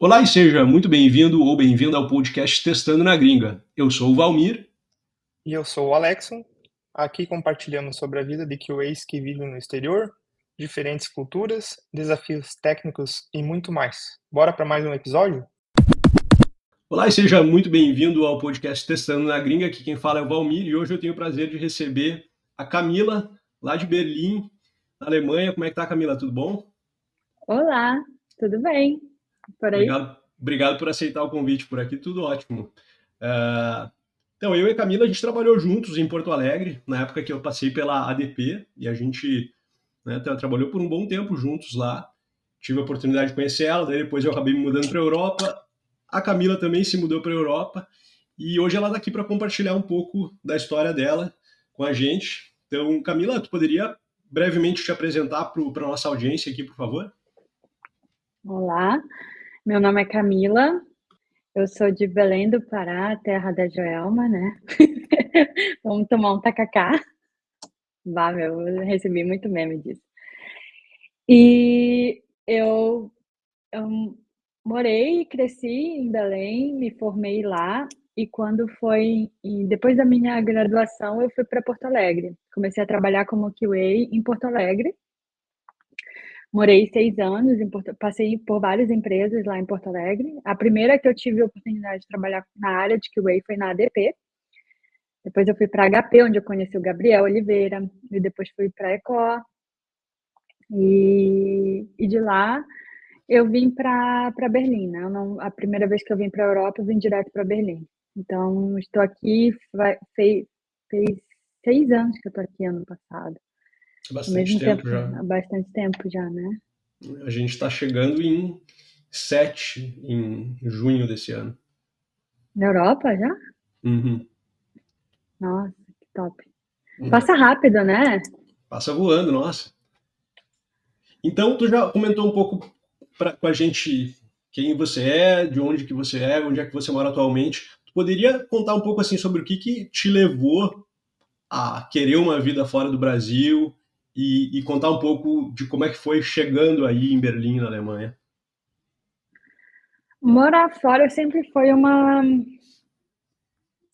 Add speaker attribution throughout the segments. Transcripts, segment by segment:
Speaker 1: Olá e seja muito bem-vindo ou bem-vinda ao podcast Testando na Gringa. Eu sou o Valmir.
Speaker 2: E eu sou o Alexon. Aqui compartilhamos sobre a vida de QAs que vivem no exterior, diferentes culturas, desafios técnicos e muito mais. Bora para mais um episódio?
Speaker 1: Olá e seja muito bem-vindo ao podcast Testando na Gringa. Aqui quem fala é o Valmir e hoje eu tenho o prazer de receber a Camila, lá de Berlim, na Alemanha. Como é que tá, Camila? Tudo bom?
Speaker 3: Olá, tudo bem?
Speaker 1: Por aí? Obrigado, obrigado por aceitar o convite por aqui, tudo ótimo. Uh, então, eu e a Camila, a gente trabalhou juntos em Porto Alegre, na época que eu passei pela ADP, e a gente né, trabalhou por um bom tempo juntos lá. Tive a oportunidade de conhecer ela, daí depois eu acabei me mudando para a Europa. A Camila também se mudou para a Europa, e hoje ela está aqui para compartilhar um pouco da história dela com a gente. Então, Camila, tu poderia brevemente te apresentar para a nossa audiência aqui, por favor?
Speaker 3: Olá, meu nome é Camila, eu sou de Belém do Pará, terra da Joelma, né? Vamos tomar um tacacá. Vá, meu, eu recebi muito meme disso. E eu, eu morei e cresci em Belém, me formei lá. E quando foi, depois da minha graduação, eu fui para Porto Alegre. Comecei a trabalhar como QA em Porto Alegre. Morei seis anos, em Porto, passei por várias empresas lá em Porto Alegre. A primeira que eu tive a oportunidade de trabalhar na área de QA foi na ADP. Depois eu fui para HP, onde eu conheci o Gabriel Oliveira, e depois fui para Ecó. E, e de lá eu vim para Berlim. Né? Não, a primeira vez que eu vim para a Europa, eu vim direto para Berlim. Então, estou aqui, fez, fez seis anos que eu estou aqui ano passado.
Speaker 1: Bastante tempo, tempo, já.
Speaker 3: Há bastante tempo já, né?
Speaker 1: A gente está chegando em 7 em junho desse ano.
Speaker 3: Na Europa já?
Speaker 1: Uhum.
Speaker 3: Nossa, que top. Uhum. Passa rápido, né?
Speaker 1: Passa voando, nossa. Então, tu já comentou um pouco pra, com a gente quem você é, de onde que você é, onde é que você mora atualmente. Tu poderia contar um pouco assim sobre o que, que te levou a querer uma vida fora do Brasil, e, e, contar um pouco de como é que foi chegando aí em Berlim, na Alemanha.
Speaker 3: Morar fora sempre foi uma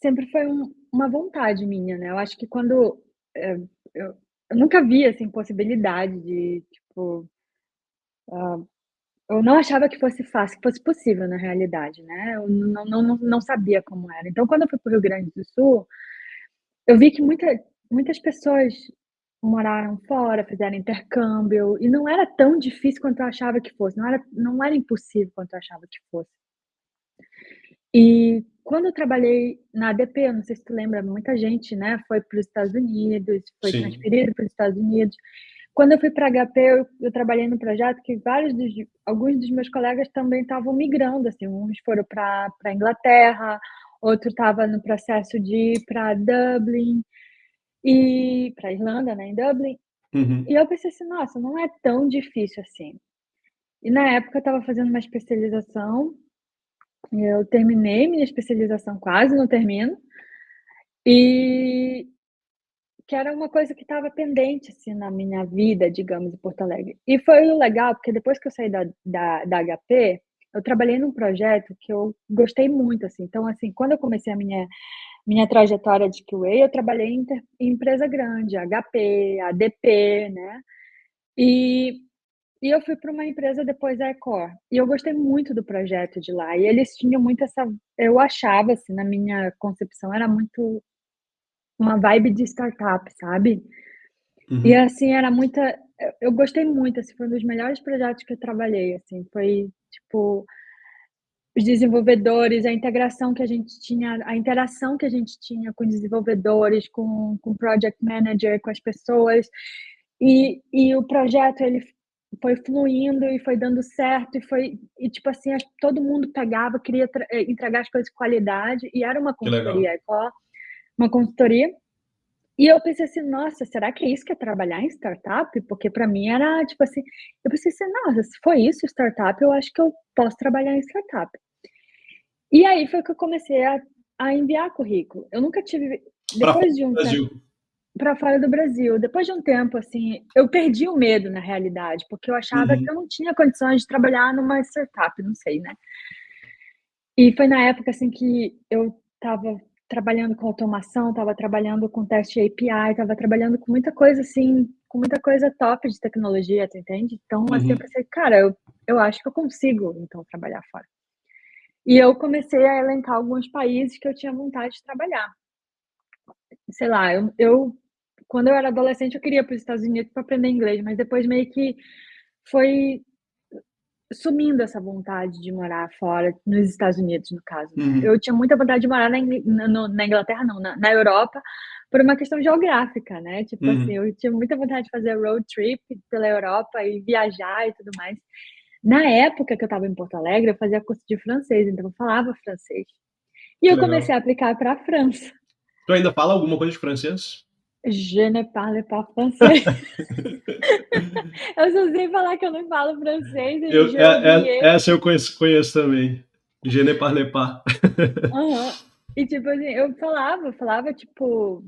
Speaker 3: sempre foi um, uma vontade minha, né? Eu acho que quando é, eu, eu, nunca vi assim possibilidade de tipo uh, eu não achava que fosse fácil, que fosse possível na realidade, né? Eu não, não, não, não sabia como era. Então, quando eu fui para o Rio Grande do Sul, eu vi que muita, muitas pessoas moraram fora, fizeram intercâmbio, e não era tão difícil quanto eu achava que fosse, não era, não era impossível quanto eu achava que fosse. E quando eu trabalhei na ADP, não sei se tu lembra, muita gente, né, foi para os Estados Unidos, foi Sim. transferido para os Estados Unidos. Quando eu fui para HP, eu, eu, trabalhei no projeto que vários dos, alguns dos meus colegas também estavam migrando, assim, uns foram para a Inglaterra, outro estava no processo de ir para Dublin, e para Irlanda, né, em Dublin. Uhum. E eu pensei assim, nossa, não é tão difícil assim. E na época eu estava fazendo uma especialização, eu terminei minha especialização, quase não termino, e que era uma coisa que estava pendente assim na minha vida, digamos, em Porto Alegre. E foi legal, porque depois que eu saí da, da, da HP, eu trabalhei num projeto que eu gostei muito, assim. Então, assim, quando eu comecei a minha minha trajetória de QA, eu trabalhei em, em empresa grande, HP, ADP, né? E, e eu fui para uma empresa depois da Ecor. E eu gostei muito do projeto de lá. E eles tinham muito essa. Eu achava, assim, na minha concepção, era muito uma vibe de startup, sabe? Uhum. E assim, era muita. Eu gostei muito, assim, foi um dos melhores projetos que eu trabalhei, assim, foi tipo os desenvolvedores, a integração que a gente tinha, a interação que a gente tinha com desenvolvedores, com, com project manager, com as pessoas. E, e o projeto ele foi fluindo e foi dando certo e foi e tipo assim todo mundo pegava queria eh, entregar as coisas com qualidade e era uma consultoria uma consultoria e eu pensei assim nossa será que é isso que é trabalhar em startup porque para mim era tipo assim eu pensei assim nossa se foi isso startup eu acho que eu posso trabalhar em startup e aí foi que eu comecei a, a enviar currículo. Eu nunca tive. Depois de um
Speaker 1: Brasil. tempo.
Speaker 3: para fora do Brasil. Depois de um tempo, assim, eu perdi o medo na realidade, porque eu achava
Speaker 1: Uhum.
Speaker 3: que eu não tinha condições de trabalhar numa startup, não sei, né? E foi na época assim que eu estava trabalhando com automação, estava trabalhando com teste API, estava trabalhando com muita coisa assim, com muita coisa top de tecnologia, tu entende? Então, assim, eu
Speaker 1: Uhum.
Speaker 3: pensei, cara, eu, eu acho que eu consigo, então, trabalhar fora. E eu comecei a elencar alguns países que eu tinha vontade de trabalhar. Sei lá, eu, eu quando eu era adolescente, eu queria para os Estados Unidos para aprender inglês, mas depois meio que foi sumindo essa vontade de morar fora, nos Estados Unidos, no caso. né?
Speaker 1: Uhum.
Speaker 3: Eu tinha muita vontade de morar na, Ingl- na, Inglaterra, não, na, na Europa, por uma questão geográfica, né? Tipo
Speaker 1: Uhum.
Speaker 3: assim, eu tinha muita vontade de fazer road trip pela Europa e viajar e tudo mais. Na época que eu estava em Porto Alegre, eu fazia curso de francês, então eu falava francês. E eu
Speaker 1: legal.
Speaker 3: comecei a aplicar para a França.
Speaker 1: Tu ainda fala alguma coisa de francês?
Speaker 3: Je ne parle pas français. eu só sei falar que eu não falo francês.
Speaker 1: Eu, é- é-
Speaker 3: oublié.
Speaker 1: essa eu conheço, conheço também. Je ne parle pas.
Speaker 3: Aham. E tipo assim, eu falava, falava tipo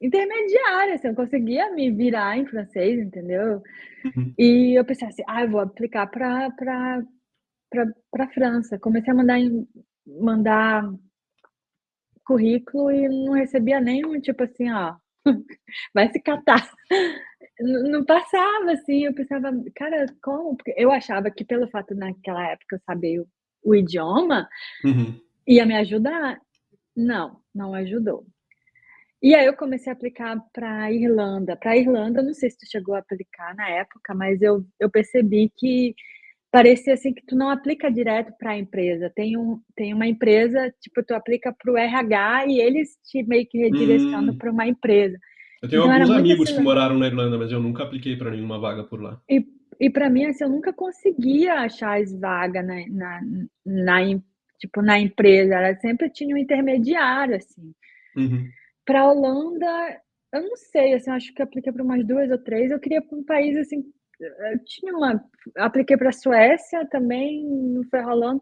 Speaker 3: intermediária, assim, eu conseguia me virar em francês, entendeu?
Speaker 1: Uhum.
Speaker 3: E eu pensei assim, ah, eu vou aplicar para para para França. Comecei a mandar mandar currículo e não recebia nenhum tipo assim, ó, vai se catar. Não passava assim, eu pensava, cara, como? Porque eu achava que pelo fato naquela época eu saber o, o idioma,
Speaker 1: Uhum.
Speaker 3: ia me ajudar? Não, não ajudou. E aí eu comecei a aplicar para Irlanda. Para Irlanda, não sei se tu chegou a aplicar na época, mas eu, eu percebi que parecia assim que tu não aplica direto para a empresa. Tem, um, tem uma empresa, tipo, tu aplica para o RH e eles te meio que redirecionam
Speaker 1: Hum.
Speaker 3: para uma empresa.
Speaker 1: Eu tenho
Speaker 3: Então
Speaker 1: alguns amigos
Speaker 3: assim,
Speaker 1: que moraram na Irlanda, mas eu nunca apliquei para nenhuma vaga por lá.
Speaker 3: E, e para mim, assim, eu nunca conseguia achar as vagas na, na, na, tipo, na empresa. Ela sempre tinha um intermediário, assim.
Speaker 1: Uhum.
Speaker 3: Para a Holanda, eu não sei, assim, eu acho que apliquei para umas duas ou três. Eu queria para um país, assim, eu tinha uma... Apliquei para a Suécia também, não foi rolando.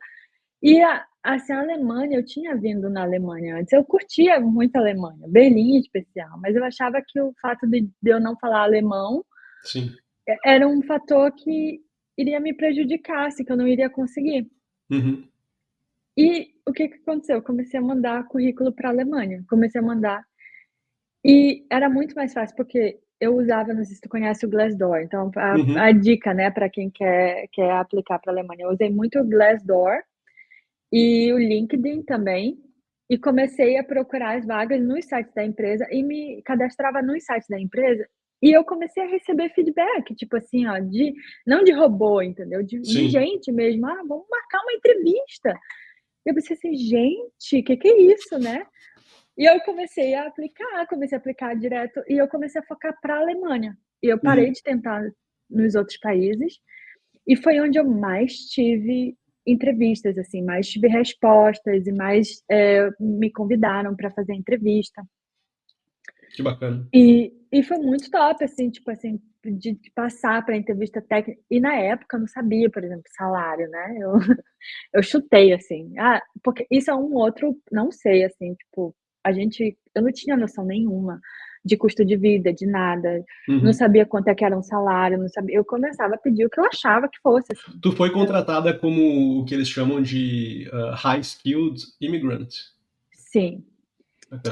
Speaker 3: E, a, assim, a Alemanha, eu tinha vindo na Alemanha antes. Eu curtia muito a Alemanha, Berlim em especial. Mas eu achava que o fato de, eu não falar alemão
Speaker 1: Sim.
Speaker 3: era um fator que iria me prejudicar, assim, que eu não iria conseguir.
Speaker 1: Uhum.
Speaker 3: E o que que aconteceu? Eu comecei a mandar currículo para a Alemanha, comecei a mandar. E era muito mais fácil, porque eu usava, não sei se tu conhece o Glassdoor, então a,
Speaker 1: Uhum.
Speaker 3: a dica, né, para quem quer, quer aplicar para a Alemanha, eu usei muito o Glassdoor e o LinkedIn também, e comecei a procurar as vagas nos sites da empresa e me cadastrava nos sites da empresa e eu comecei a receber feedback, tipo assim, ó, de não de robô, entendeu? De, de gente mesmo, ah, vamos marcar uma entrevista. Eu pensei assim, gente, o que, que é isso, né? E eu comecei a aplicar, comecei a aplicar direto e eu comecei a focar para a Alemanha. E eu parei
Speaker 1: Uhum.
Speaker 3: de tentar nos outros países e foi onde eu mais tive entrevistas, assim, mais tive respostas e mais é, me convidaram para fazer entrevista.
Speaker 1: Que bacana.
Speaker 3: E, e foi muito top, assim, tipo assim, de, de passar para entrevista técnica. E na época eu não sabia, por exemplo, salário, né? Eu, eu chutei, assim. Ah, porque isso é um outro, não sei, assim, tipo, a gente, eu não tinha noção nenhuma de custo de vida, de nada.
Speaker 1: Uhum.
Speaker 3: Não sabia quanto é que era um salário, não sabia. Eu começava a pedir o que eu achava que fosse, assim.
Speaker 1: Tu foi contratada como o que eles chamam de uh, High Skilled Immigrant.
Speaker 3: Sim.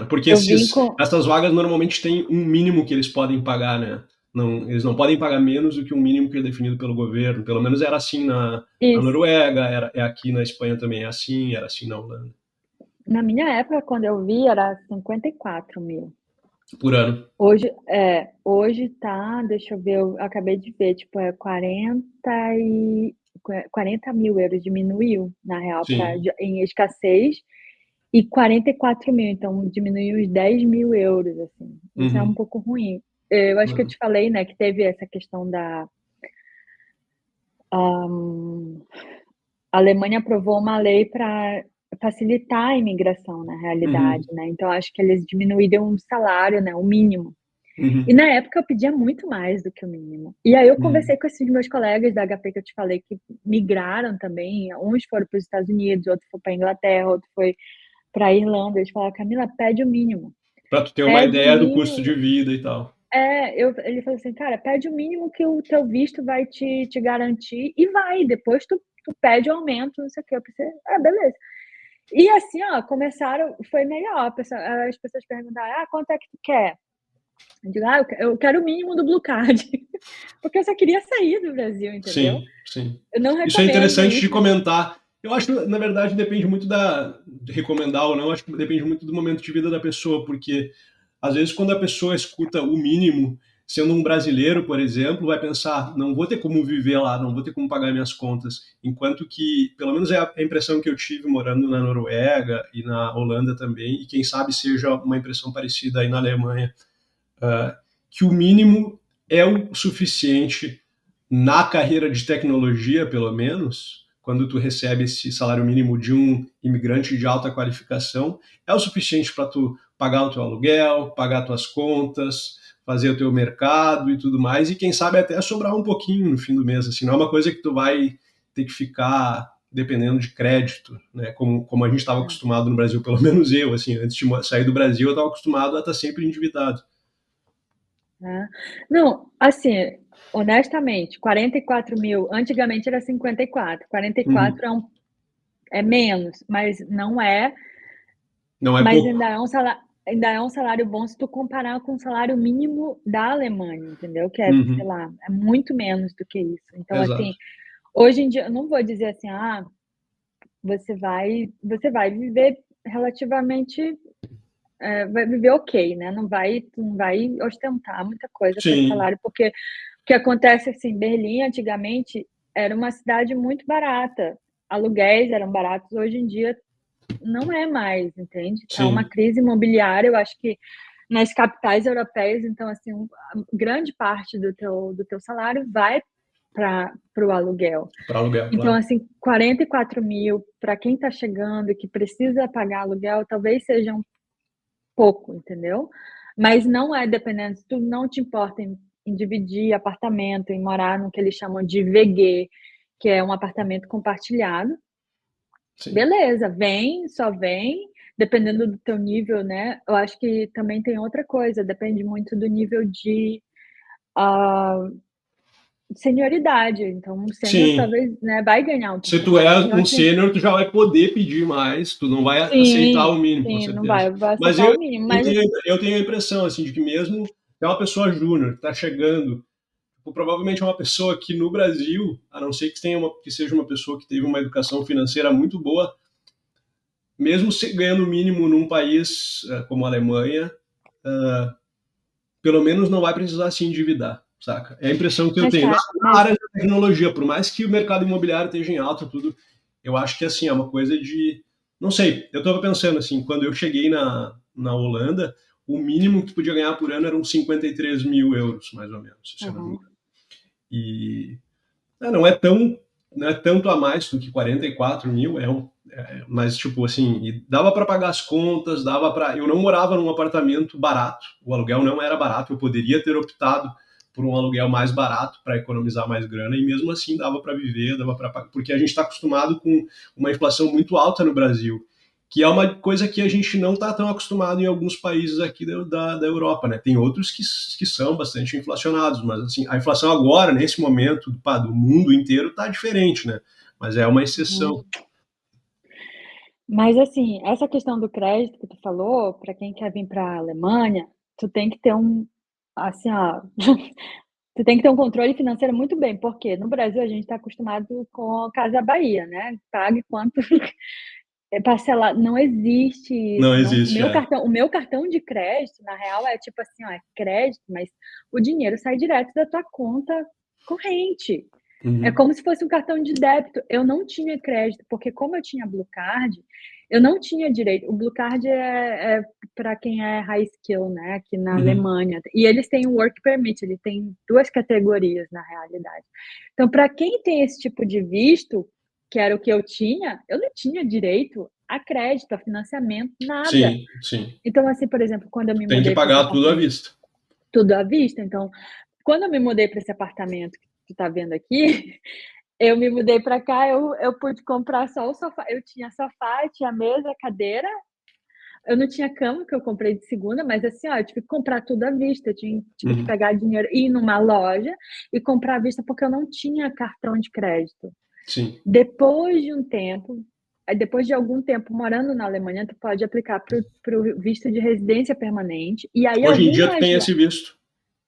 Speaker 1: Porque esses,
Speaker 3: com-
Speaker 1: essas vagas normalmente têm um mínimo que eles podem pagar, né? Não, eles não podem pagar menos do que um mínimo que é definido pelo governo. Pelo menos era assim na, na. Noruega, era, é aqui na Espanha também é assim, era assim na Holanda.
Speaker 3: Na minha época, quando eu vi, era 54 mil.
Speaker 1: Por ano.
Speaker 3: Hoje, é, hoje tá, deixa eu ver, eu acabei de ver, tipo, é 40 e 40 mil euros diminuiu, na real, pra, em escassez, e 44 mil, então diminuiu uns 10 mil euros, assim. Isso é
Speaker 1: Uhum.
Speaker 3: um pouco ruim. Eu acho que eu
Speaker 1: Uhum.
Speaker 3: te falei, né, que teve essa questão da. ahn, a Alemanha aprovou uma lei para facilitar a imigração, na realidade, né? Então, acho que eles diminuíram o salário, né, o mínimo.
Speaker 1: Uhum.
Speaker 3: E na época eu pedia muito mais do que o mínimo. E aí eu
Speaker 1: Uhum.
Speaker 3: conversei com esses meus colegas da HP que eu te falei que migraram também. Uns foram para os Estados Unidos, outro foi para a Inglaterra, outro foi para a Irlanda. Eles falaram, Camila, pede o mínimo.
Speaker 1: Para tu ter uma ideia do custo de vida e tal.
Speaker 3: É, eu, ele falou assim, cara, pede o mínimo que o teu visto vai te, te garantir e vai. Depois tu, tu pede o aumento, não sei o que. Eu pensei, ah, beleza. E assim, ó, começaram, foi melhor. As pessoas perguntaram, ah, quanto é que tu quer? Eu digo, ah, eu quero o mínimo do Blue Card. Porque eu só queria sair do Brasil, entendeu?
Speaker 1: Sim, sim. Isso é interessante isso. de comentar. Eu acho que, na verdade, depende muito da. De recomendar ou não, acho que depende muito do momento de vida da pessoa, porque às vezes, quando a pessoa escuta o mínimo, sendo um brasileiro, por exemplo, vai pensar: não vou ter como viver lá, não vou ter como pagar minhas contas. Enquanto que, pelo menos é a impressão que eu tive morando na Noruega e na Holanda também, e quem sabe seja uma impressão parecida aí na Alemanha, uh, que o mínimo é o suficiente na carreira de tecnologia, pelo menos, quando tu recebe esse salário mínimo de um imigrante de alta qualificação, é o suficiente para tu pagar o teu aluguel, pagar tuas contas, fazer o teu mercado e tudo mais, e quem sabe até sobrar um pouquinho no fim do mês, assim, não é uma coisa que tu vai ter que ficar dependendo de crédito, né, como, como a gente estava acostumado no Brasil, pelo menos eu, assim, antes de sair do Brasil eu estava acostumado a estar sempre endividado.
Speaker 3: É. Não, assim, honestamente, 44 mil, antigamente era 54, 44 uhum. é, um, é menos, mas não é
Speaker 1: não é
Speaker 3: mas
Speaker 1: pouco.
Speaker 3: ainda é um salário ainda é um salário bom se tu comparar com o salário mínimo da Alemanha, entendeu? Que é, uhum. sei lá, é muito menos do que isso. Então, Exato. assim, hoje em dia, eu não vou dizer assim, ah, você vai, você vai viver relativamente, é, vai viver ok, né? Não vai, não vai ostentar muita coisa com esse salário, porque o que acontece assim, Berlim antigamente era uma cidade muito barata, aluguéis eram baratos, hoje em dia não é mais, entende? É uma crise imobiliária, eu acho que nas capitais europeias, então, assim, grande parte do teu, do teu salário vai para o aluguel.
Speaker 1: Para aluguel.
Speaker 3: Então, claro. assim, 44 mil para quem está chegando e que precisa pagar aluguel, talvez seja um pouco, entendeu? Mas não é dependendo, se tu não te importa em, em dividir apartamento, em morar no que eles chamam de VG, que é um apartamento compartilhado, Sim. Beleza, vem, só vem, dependendo do teu nível, né? Eu acho que também tem outra coisa, depende muito do nível de uh, senioridade. Então, um sênior talvez né, vai ganhar um
Speaker 1: Se tu é um sênior, tu já vai poder pedir mais, tu não vai sim, aceitar o mínimo, sim,
Speaker 3: não vai, vai
Speaker 1: mas eu, mínimo. Mas... Eu, tenho, eu tenho a impressão, assim, de que mesmo é uma pessoa júnior que está chegando provavelmente é uma pessoa que no Brasil, a não ser que, tenha uma, que seja uma pessoa que teve uma educação financeira muito boa, mesmo ganhando o mínimo num país uh, como a Alemanha, uh, pelo menos não vai precisar se endividar, saca? É a impressão que eu tenho. Na área da tecnologia, por mais que o mercado imobiliário esteja em alta, tudo, eu acho que assim, é uma coisa de. Não sei, eu estava pensando assim, quando eu cheguei na, na Holanda, o mínimo que podia ganhar por ano eram 53 mil euros, mais ou menos, se uhum. eu não me engano. E é, não é tão não é tanto a mais do que 44 mil, é um, é, mas tipo assim, dava para pagar as contas, dava para. Eu não morava num apartamento barato, o aluguel não era barato, eu poderia ter optado por um aluguel mais barato para economizar mais grana e mesmo assim dava para viver, dava para porque a gente está acostumado com uma inflação muito alta no Brasil que é uma coisa que a gente não está tão acostumado em alguns países aqui da, da, da, Europa, né? Tem outros que, que são bastante inflacionados, mas assim, a inflação agora, nesse momento, pá, do mundo inteiro, está diferente, né? Mas é uma exceção.
Speaker 3: Mas assim, essa questão do crédito que tu falou, para quem quer vir para a Alemanha, tu tem que ter um, assim, ó, tu tem que ter um controle financeiro muito bem, porque no Brasil a gente está acostumado com a Casa Bahia, né? Pague quanto parcelar, não existe.
Speaker 1: Não existe.
Speaker 3: Não, meu
Speaker 1: é.
Speaker 3: cartão, o meu cartão de crédito, na real, é tipo assim, ó, é crédito, mas o dinheiro sai direto da tua conta corrente. Uhum. É como se fosse um cartão de débito. Eu não tinha crédito, porque como eu tinha Blue Card, eu não tinha direito. O Blue Card é, é para quem é high skill, né, aqui na uhum. Alemanha. E eles têm o Work Permit, ele tem duas categorias na realidade. Então, para quem tem esse tipo de visto, que era o que eu tinha, eu não tinha direito a crédito, a financiamento, nada.
Speaker 1: Sim, sim.
Speaker 3: Então, assim, por exemplo, quando eu me
Speaker 1: Tem
Speaker 3: mudei.
Speaker 1: Tem que pagar tudo à vista.
Speaker 3: Tudo à vista. Então, quando eu me mudei para esse apartamento que tu está vendo aqui, eu me mudei para cá, eu, eu pude comprar só o sofá. Eu tinha sofá, tinha mesa, cadeira, eu não tinha cama que eu comprei de segunda, mas assim, ó, eu tive que comprar tudo à vista, eu tive, tive uhum. que pegar dinheiro, ir numa loja e comprar à vista porque eu não tinha cartão de crédito.
Speaker 1: Sim.
Speaker 3: Depois de um tempo, depois de algum tempo morando na Alemanha, tu pode aplicar para o visto de residência permanente. E aí
Speaker 1: Hoje em dia tu tem esse visto?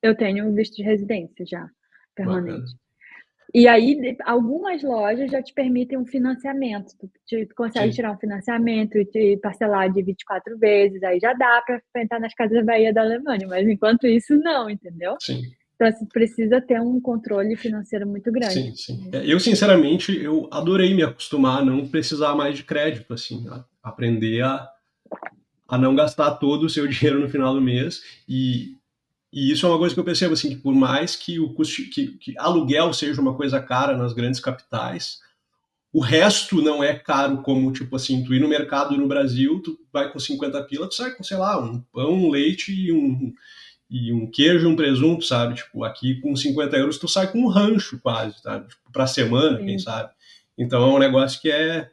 Speaker 3: Eu tenho um visto de residência já, permanente. Bacana. E aí, algumas lojas já te permitem um financiamento. Tu, tu consegue Sim. tirar um financiamento e te parcelar de 24 vezes. Aí já dá para entrar nas casas Bahia da Alemanha. Mas enquanto isso, não, entendeu?
Speaker 1: Sim.
Speaker 3: Então, assim, precisa ter um controle financeiro muito grande.
Speaker 1: Sim, sim. É, eu, sinceramente, eu adorei me acostumar a não precisar mais de crédito, assim, a aprender a, a não gastar todo o seu dinheiro no final do mês e e isso é uma coisa que eu percebo, assim, que por mais que o custo, que, que aluguel seja uma coisa cara nas grandes capitais, o resto não é caro como, tipo assim, tu ir no mercado no Brasil, tu vai com 50 pila, tu sai com, sei lá, um pão, um leite e um, e um queijo e um presunto, sabe? Tipo, aqui com 50 euros tu sai com um rancho quase, sabe? Tipo, pra semana, Sim. quem sabe? Então é um negócio que é,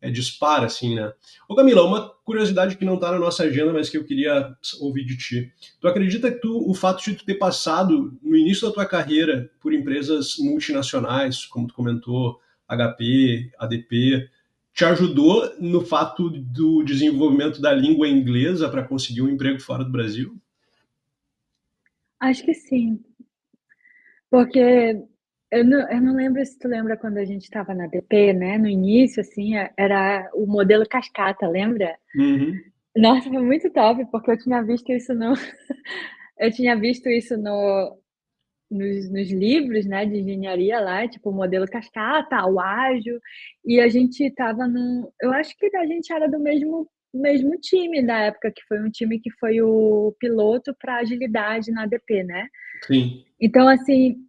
Speaker 1: é dispara, assim, né? Ô Camila, uma curiosidade que não está na nossa agenda, mas que eu queria ouvir de ti. Tu acredita que tu, o fato de tu ter passado no início da tua carreira por empresas multinacionais, como tu comentou, HP, ADP, te ajudou no fato do desenvolvimento da língua inglesa para conseguir um emprego fora do Brasil?
Speaker 3: Acho que sim. Porque eu não, eu não lembro se tu lembra quando a gente estava na DP, né? No início, assim, é, era o modelo cascata, lembra?
Speaker 1: Uhum.
Speaker 3: Nossa, foi muito top, porque eu tinha visto isso no. eu tinha visto isso no, nos, nos, livros né, de engenharia lá, tipo o modelo cascata, o ágil, e a gente estava no. Eu acho que a gente era do mesmo, mesmo time da época, que foi um time que foi o piloto para agilidade na ADP, né?
Speaker 1: Sim.
Speaker 3: Então, assim,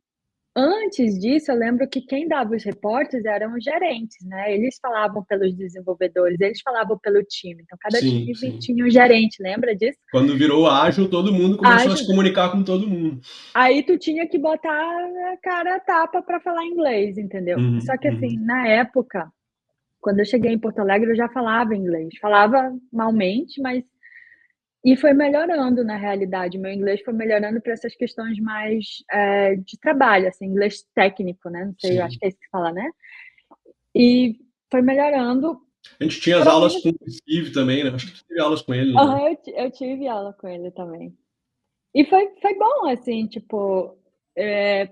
Speaker 3: Antes disso, eu lembro que quem dava os reportes eram os gerentes, né? Eles falavam pelos desenvolvedores, eles falavam pelo time. Então, cada sim, time sim. tinha um gerente, lembra disso?
Speaker 1: Quando virou ágil, todo mundo começou ágil. a se comunicar com todo mundo.
Speaker 3: Aí tu tinha que botar a cara a tapa para falar inglês, entendeu? Uhum, Só que assim, uhum. na época, quando eu cheguei em Porto Alegre, eu já falava inglês. Falava malmente, mas e foi melhorando, na realidade. Meu inglês foi melhorando para essas questões mais é, de trabalho, assim, inglês técnico, né? Não sei, Sim. acho que é isso que fala, né? E foi melhorando.
Speaker 1: A gente tinha as aulas com o Steve também, né? Acho que tu teve aulas com ele. Né?
Speaker 3: Uhum, eu, eu, tive aula com ele também. E foi, foi bom, assim, tipo, é,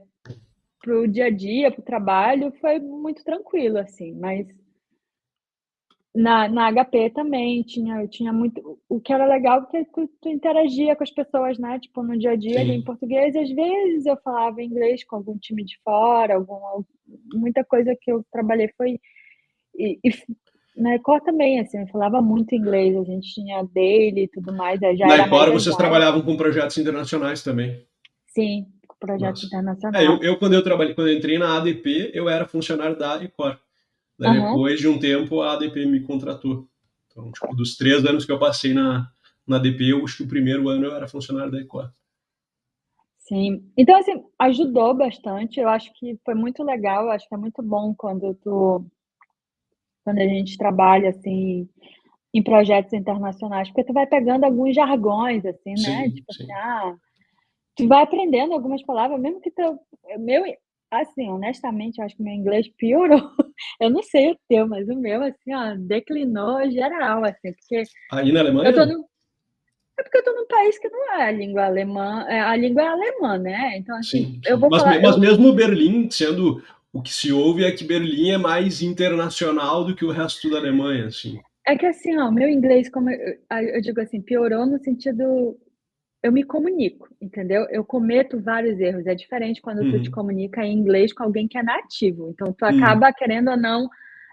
Speaker 3: pro dia a dia, pro trabalho, foi muito tranquilo, assim, mas na, na HP também tinha, eu tinha muito. O que era legal porque tu, tu interagia com as pessoas, né? Tipo, no dia a dia ali em português, e às vezes eu falava inglês com algum time de fora, alguma, muita coisa que eu trabalhei foi. E, e na Ecor também, assim, eu falava muito inglês, a gente tinha daily e tudo mais. Já
Speaker 1: na Ecor vocês trabalhavam com projetos internacionais também?
Speaker 3: Sim, com projetos Nossa. internacionais.
Speaker 1: É, eu, eu, quando eu trabalhei, quando eu entrei na ADP, eu era funcionário da Ecor. Daí, uhum. Depois de um tempo, a ADP me contratou. Então, tipo, dos três anos que eu passei na, na ADP, eu acho que o primeiro ano eu era funcionário da Ecor.
Speaker 3: Sim. Então, assim, ajudou bastante. Eu acho que foi muito legal. Eu acho que é muito bom quando tu... Quando a gente trabalha, assim, em projetos internacionais, porque tu vai pegando alguns jargões, assim, né? Sim, tipo sim. assim, ah... Tu vai aprendendo algumas palavras, mesmo que teu... Meu, Assim, honestamente, eu acho que meu inglês piorou. Eu não sei o teu, mas o meu, assim, ó, declinou geral, assim, porque...
Speaker 1: Aí na Alemanha?
Speaker 3: Eu tô no... É porque eu tô num país que não é a língua alemã, é, a língua é alemã, né? Então, assim, sim, sim. eu vou
Speaker 1: mas,
Speaker 3: falar...
Speaker 1: Mas mesmo Berlim, sendo... O que se ouve é que Berlim é mais internacional do que o resto da Alemanha, assim.
Speaker 3: É que, assim, ó, meu inglês, como eu, eu digo assim, piorou no sentido eu me comunico, entendeu? Eu cometo vários erros. É diferente quando uhum. tu te uhum. comunica em inglês com alguém que é nativo. Então, tu uhum. acaba, uhum. querendo ou não,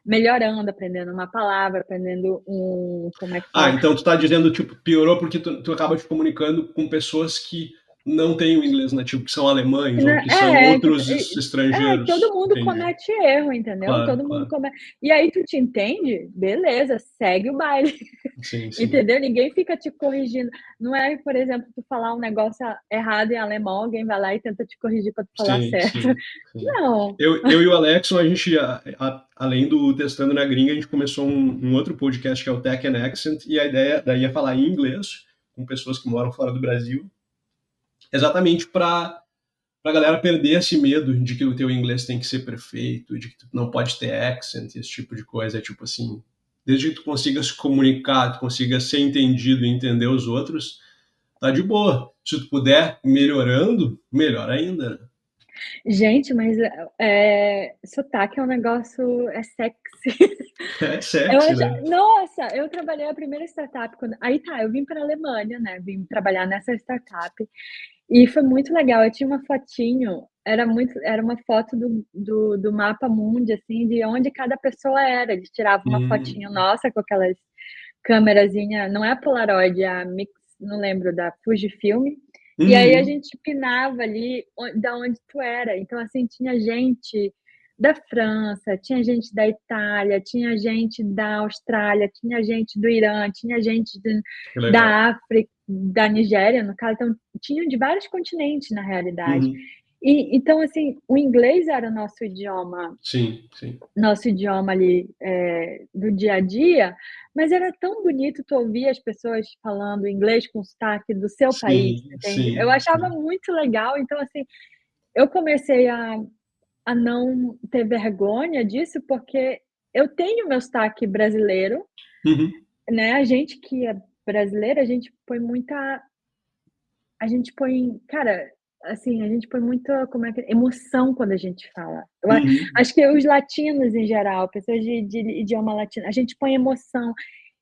Speaker 3: melhorando, aprendendo uma palavra, aprendendo um. Como é que
Speaker 1: Ah, então tu tá dizendo, tipo, piorou porque tu, tu acaba te comunicando com pessoas que não têm o inglês nativo, que são alemães, ou que é, são outros que, estrangeiros.
Speaker 3: É, todo mundo entendi. comete erro, entendeu? Claro, todo mundo comete. E aí tu te entende? Beleza, segue o baile. Sim, sim. entendeu? Ninguém fica te corrigindo. Não é, por exemplo, tu falar um negócio errado em alemão, alguém vai lá e tenta te corrigir para tu falar sim, certo. Não.
Speaker 1: Eu, eu e o Alexson, a gente, a, a, além do Testando na Gringa, a gente começou um, um outro podcast que é o Tech and Accent, e a ideia daí é falar em inglês com pessoas que moram fora do Brasil exatamente para a galera perder esse medo de que o teu inglês tem que ser perfeito, de que tu não pode ter accent, esse tipo de coisa. É tipo assim, desde que tu consiga se comunicar, tu consiga ser entendido e entender os outros, tá de boa. Se tu puder melhorando, melhor ainda. Né?
Speaker 3: Gente, mas é, sotaque é um negócio, é sexy.
Speaker 1: É sexy, eu, né?
Speaker 3: Nossa, eu trabalhei a primeira startup, quando, aí tá, eu vim para a Alemanha, né, vim trabalhar nessa startup, e foi muito legal. Eu tinha uma fotinho, era muito, era uma foto do, do, do mapa mundi, assim, de onde cada pessoa era. Eles tiravam uma hum. fotinho nossa com aquelas câmerazinha, não é a Polaroid, é a Mix, não lembro, da Fujifilm. Uhum. E aí a uhum. gente pinava ali da onde tu era. Então, assim, tinha gente da França, tinha gente da Itália, tinha gente da Austrália, tinha gente do Irã, tinha gente da África, da Nigéria, no caso, então tinham de vários continentes na realidade. Uhum. E, então, assim, o inglês era o nosso idioma,
Speaker 1: sim, sim.
Speaker 3: nosso idioma ali é, do dia a dia, mas era tão bonito tu ouvir as pessoas falando inglês com sotaque do seu sim, país, entende? Sim, eu achava sim. muito legal, então, assim, eu comecei a, a não ter vergonha disso, porque eu tenho meu sotaque brasileiro, uhum. né? A gente que é brasileira, a gente põe muita. A gente põe. Cara, assim, a gente põe muita como é que, emoção quando a gente fala. Eu uhum. acho que os latinos em geral, pessoas de, de, idioma latino, a gente põe emoção.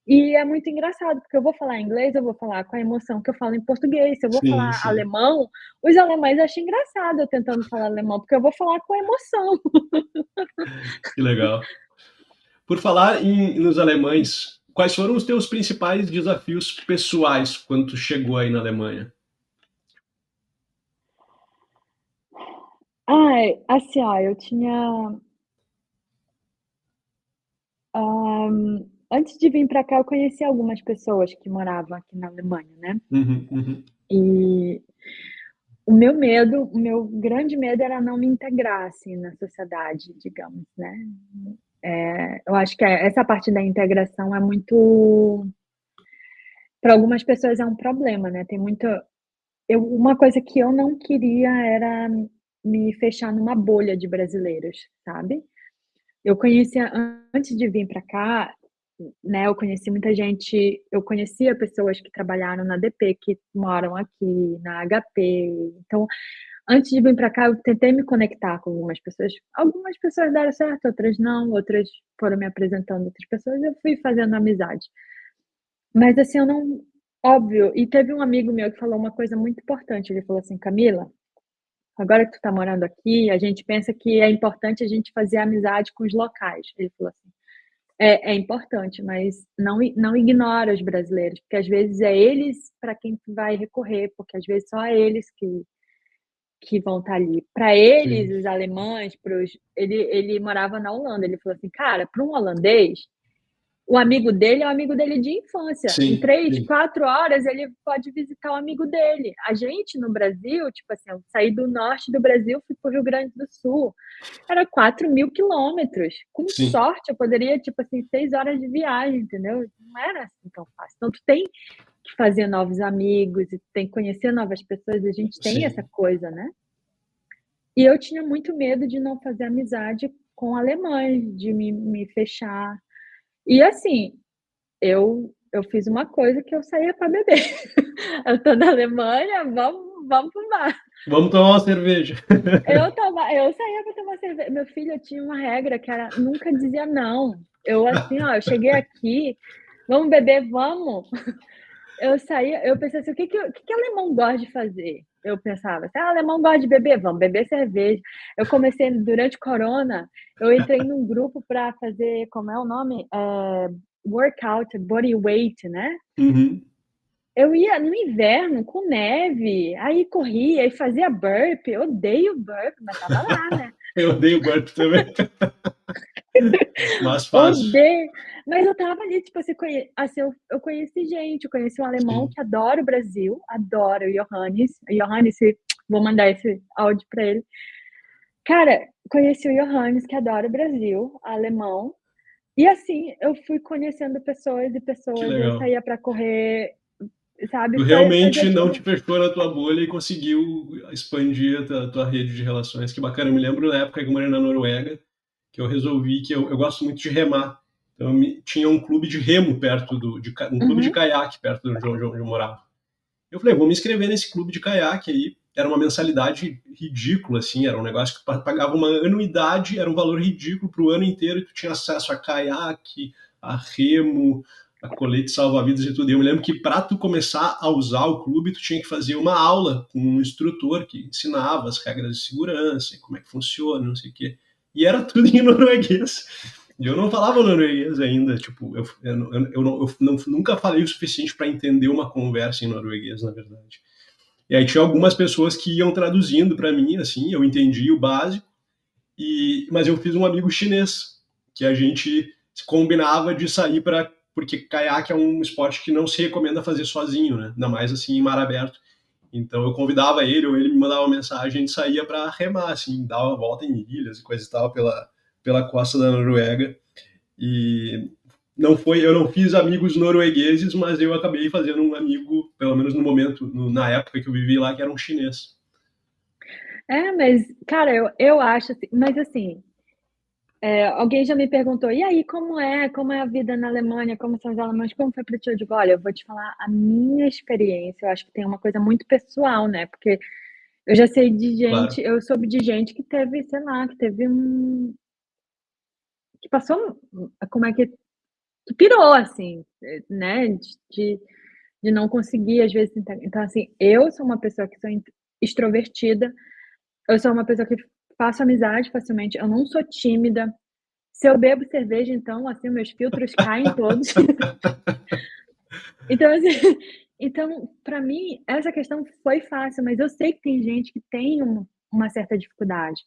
Speaker 3: E é muito engraçado, porque eu vou falar inglês, eu vou falar com a emoção que eu falo em português. Se eu vou sim, falar sim. alemão, os alemães acham engraçado eu tentando falar alemão, porque eu vou falar com a emoção.
Speaker 1: Que legal. Por falar em, nos alemães, quais foram os teus principais desafios pessoais quando tu chegou aí na Alemanha?
Speaker 3: Ai, assim, ó, eu tinha. Um, antes de vir para cá, eu conheci algumas pessoas que moravam aqui na Alemanha, né? Uhum, uhum. E o meu medo, o meu grande medo era não me integrar assim na sociedade, digamos, né? É, eu acho que essa parte da integração é muito. Para algumas pessoas é um problema, né? Tem muita. Eu, uma coisa que eu não queria era me fechar numa bolha de brasileiros, sabe? Eu conhecia, antes de vir para cá, né, eu conheci muita gente, eu conhecia pessoas que trabalharam na DP, que moram aqui, na HP. Então, antes de vir para cá, eu tentei me conectar com algumas pessoas. Algumas pessoas deram certo, outras não, outras foram me apresentando outras pessoas, eu fui fazendo amizade. Mas assim, eu não. Óbvio, e teve um amigo meu que falou uma coisa muito importante. Ele falou assim: Camila, agora que tu tá morando aqui, a gente pensa que é importante a gente fazer amizade com os locais. Ele falou assim: é, é importante, mas não, não ignora os brasileiros, porque às vezes é eles para quem tu vai recorrer, porque às vezes só é eles que que vão estar tá ali. Para eles, Sim. os alemães, pros, ele, ele morava na Holanda. Ele falou assim, cara, para um holandês, o amigo dele é o amigo dele de infância. Sim, em três, sim. quatro horas, ele pode visitar o amigo dele. A gente no Brasil, tipo assim, eu saí do norte do Brasil, fui para o Rio Grande do Sul. Era 4 mil quilômetros. Com sim. sorte, eu poderia, tipo assim, seis horas de viagem, entendeu? Não era assim tão fácil. Então, tu tem que fazer novos amigos e tem que conhecer novas pessoas. A gente tem essa coisa, né? E eu tinha muito medo de não fazer amizade com alemães, de me, me fechar. E assim, eu eu fiz uma coisa que eu saía para beber. eu tô na Alemanha, vamos, vamos pro bar.
Speaker 1: Vamos tomar uma cerveja.
Speaker 3: eu, tava, eu saía para tomar cerveja. Meu filho tinha uma regra que era nunca dizia não. Eu assim, ó, eu cheguei aqui, vamos beber, vamos eu saía, eu pensei assim, o que, que, o que, que alemão gosta de fazer? Eu pensava, se ah, alemão gosta de beber, vamos beber cerveja. Eu comecei, durante corona, eu entrei num grupo para fazer, como é o nome? É, workout, body weight, né? Uhum. eu ia no inverno com neve, aí corria e fazia burp. Eu odeio burp, mas tava lá, né?
Speaker 1: eu odeio burp também. mas fácil.
Speaker 3: Odeio. Mas eu tava ali, tipo, assim, conhe... assim eu, eu conheci gente, eu conheci um alemão Sim. que adora o Brasil, adora o Johannes. O Johannes, vou mandar esse áudio para ele. Cara, conheci o Johannes, que adora o Brasil, alemão. E assim, eu fui conhecendo pessoas e pessoas, eu saía para correr sabe?
Speaker 1: Tu realmente não te fechou na tua bolha e conseguiu expandir a tua, a tua, rede de relações. Que bacana. Eu me lembro na época que eu morei na Noruega, que eu resolvi que eu, eu gosto muito de remar. Então, me, tinha um clube de remo perto do. De, um clube uhum. de caiaque perto de onde, onde eu morava. Eu falei, vou me inscrever nesse clube de caiaque aí. Era uma mensalidade ridícula, assim, era um negócio que pagava uma anuidade, era um valor ridículo para o ano inteiro, e tu tinha acesso a caiaque, a remo, a colete salva-vidas e tudo. E eu me lembro que para tu começar a usar o clube, tu tinha que fazer uma aula com um instrutor que ensinava as regras de segurança, como é que funciona, não sei o quê. E era tudo em norueguês. E eu não falava norueguês ainda, tipo, eu, eu, eu, eu, não, eu nunca falei o suficiente para entender uma conversa em norueguês, na verdade. E aí tinha algumas pessoas que iam traduzindo para mim, assim, eu entendi o básico, e mas eu fiz um amigo chinês, que a gente combinava de sair para porque caiaque é um esporte que não se recomenda fazer sozinho, né? Ainda mais assim em mar aberto. Então eu convidava ele ou ele me mandava uma mensagem, a gente saía para remar, assim, dar uma volta em ilhas e coisa e tal pela, pela costa da Noruega. E não foi, eu não fiz amigos noruegueses, mas eu acabei fazendo um amigo, pelo menos no momento, no, na época que eu vivi lá, que era um chinês.
Speaker 3: É, mas, cara, eu, eu acho assim, mas assim, é, alguém já me perguntou, e aí, como é? Como é a vida na Alemanha? Como são os alemães? Como foi para ti? Eu digo, olha, eu vou te falar a minha experiência. Eu acho que tem uma coisa muito pessoal, né? Porque eu já sei de gente, claro. eu soube de gente que teve, sei lá, que teve um. que passou. Como é que. que pirou, assim, né? De, de não conseguir, às vezes. Então, assim, eu sou uma pessoa que sou extrovertida, eu sou uma pessoa que faço amizade facilmente, eu não sou tímida. Se eu bebo cerveja, então, assim, meus filtros caem todos. então, assim, então, para mim, essa questão foi fácil, mas eu sei que tem gente que tem um, uma certa dificuldade.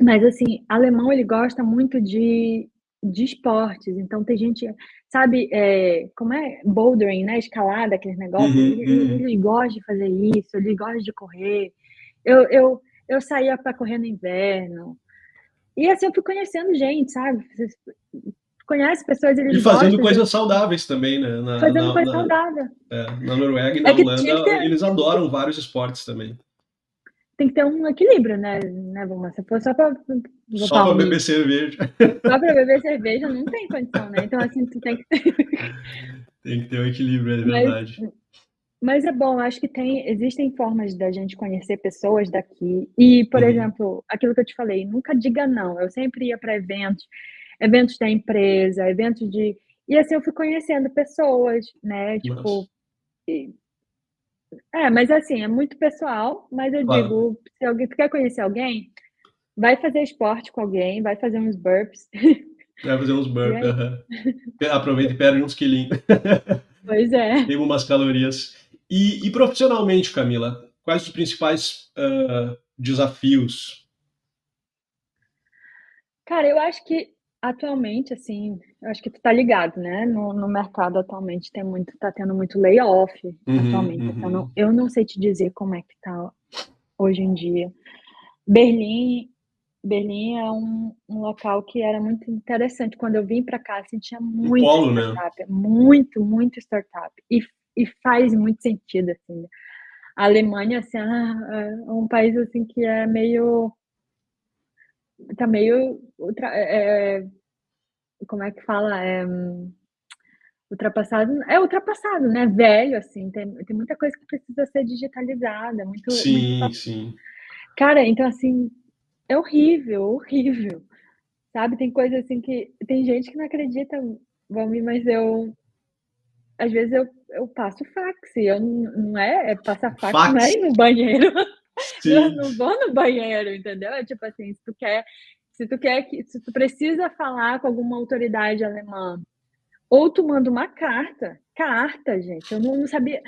Speaker 3: Mas, assim, alemão, ele gosta muito de, de esportes. Então, tem gente, sabe, é, como é? Bouldering, né? Escalada, aqueles negócios. Uhum, ele, uhum. ele, gosta de fazer isso, ele gosta de correr. Eu, eu, eu saía para correr no inverno. E assim eu fui conhecendo gente, sabe? Você conhece pessoas eles
Speaker 1: E fazendo coisas saudáveis também, né?
Speaker 3: Na, fazendo coisa na, saudável.
Speaker 1: É, na Noruega e na é Holanda, ter... eles adoram vários esportes também.
Speaker 3: Tem que ter um equilíbrio, né, né Vamos, Se for só para
Speaker 1: só para beber cerveja.
Speaker 3: Só para beber cerveja não tem condição, né? Então assim, tu tem que ter...
Speaker 1: tem que ter um equilíbrio, é verdade. Mas,
Speaker 3: mas é bom, acho que tem, existem formas da gente conhecer pessoas daqui. E, por uhum. exemplo, aquilo que eu te falei, nunca diga não. Eu sempre ia para eventos, eventos da empresa, eventos de. E assim eu fui conhecendo pessoas, né? Tipo. E... É, mas assim, é muito pessoal, mas eu claro. digo, se alguém tu quer conhecer alguém, vai fazer esporte com alguém, vai fazer uns burps.
Speaker 1: Vai fazer uns burps, uhum. aproveita e perde uns quilinhos.
Speaker 3: Pois é.
Speaker 1: Tem umas calorias. E, e profissionalmente, Camila, quais os principais uh, desafios?
Speaker 3: Cara, eu acho que atualmente, assim, eu acho que tu tá ligado, né? No, no mercado atualmente tem muito, tá tendo muito layoff uhum, atualmente. Uhum. Então, não, eu não sei te dizer como é que tá hoje em dia. Berlim, Berlim é um, um local que era muito interessante. Quando eu vim para cá, assim, tinha muito polo, né? startup, né? muito, muito startup. E e faz muito sentido, assim. A Alemanha, assim, é, é um país, assim, que é meio... Tá meio... É, é, como é que fala? É, ultrapassado... É ultrapassado, né? Velho, assim. Tem, tem muita coisa que precisa ser digitalizada. Muito,
Speaker 1: sim, muito... sim.
Speaker 3: Cara, então, assim, é horrível, horrível. Sabe? Tem coisa, assim, que... Tem gente que não acredita, Vami, mas eu às vezes eu, eu passo fax, eu não é, é passar fax, fax. não é ir no banheiro. Eu não vou no banheiro, entendeu? É tipo assim, se tu quer, se tu quer que, se tu precisa falar com alguma autoridade alemã, ou tu manda uma carta, carta, gente. Eu não, não sabia.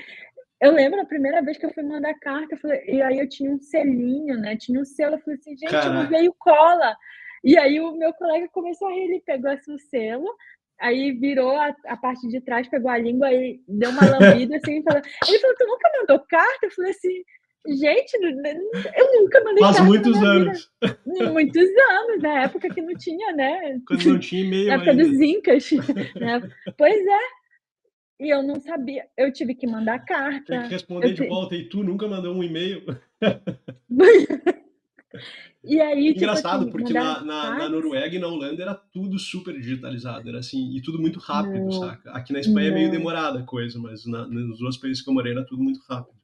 Speaker 3: Eu lembro a primeira vez que eu fui mandar carta, falei, e aí eu tinha um selinho, né? Tinha um selo, eu falei assim, gente, Caraca. não veio cola. E aí o meu colega começou a rir, ele pegou esse selo, aí virou a, a, parte de trás, pegou a língua e deu uma lambida assim, falou, ele falou, tu nunca mandou carta? Eu falei assim, gente, eu nunca mandei
Speaker 1: Faz
Speaker 3: carta.
Speaker 1: Faz muitos anos.
Speaker 3: Vida. Muitos anos, na época que não tinha, né?
Speaker 1: Quando não tinha e-mail.
Speaker 3: Na época ainda. dos Incas. Né? Pois é. E eu não sabia, eu tive que mandar carta.
Speaker 1: Tem que responder eu de te... volta, e tu nunca mandou um e-mail.
Speaker 3: e aí,
Speaker 1: tipo Engraçado, assim, porque na, na, na, Noruega e na Holanda era tudo super digitalizado, era assim, e tudo muito rápido, não, saca? Aqui na Espanha não. é meio demorada a coisa, mas na, nos outros países que eu morei era tudo muito rápido.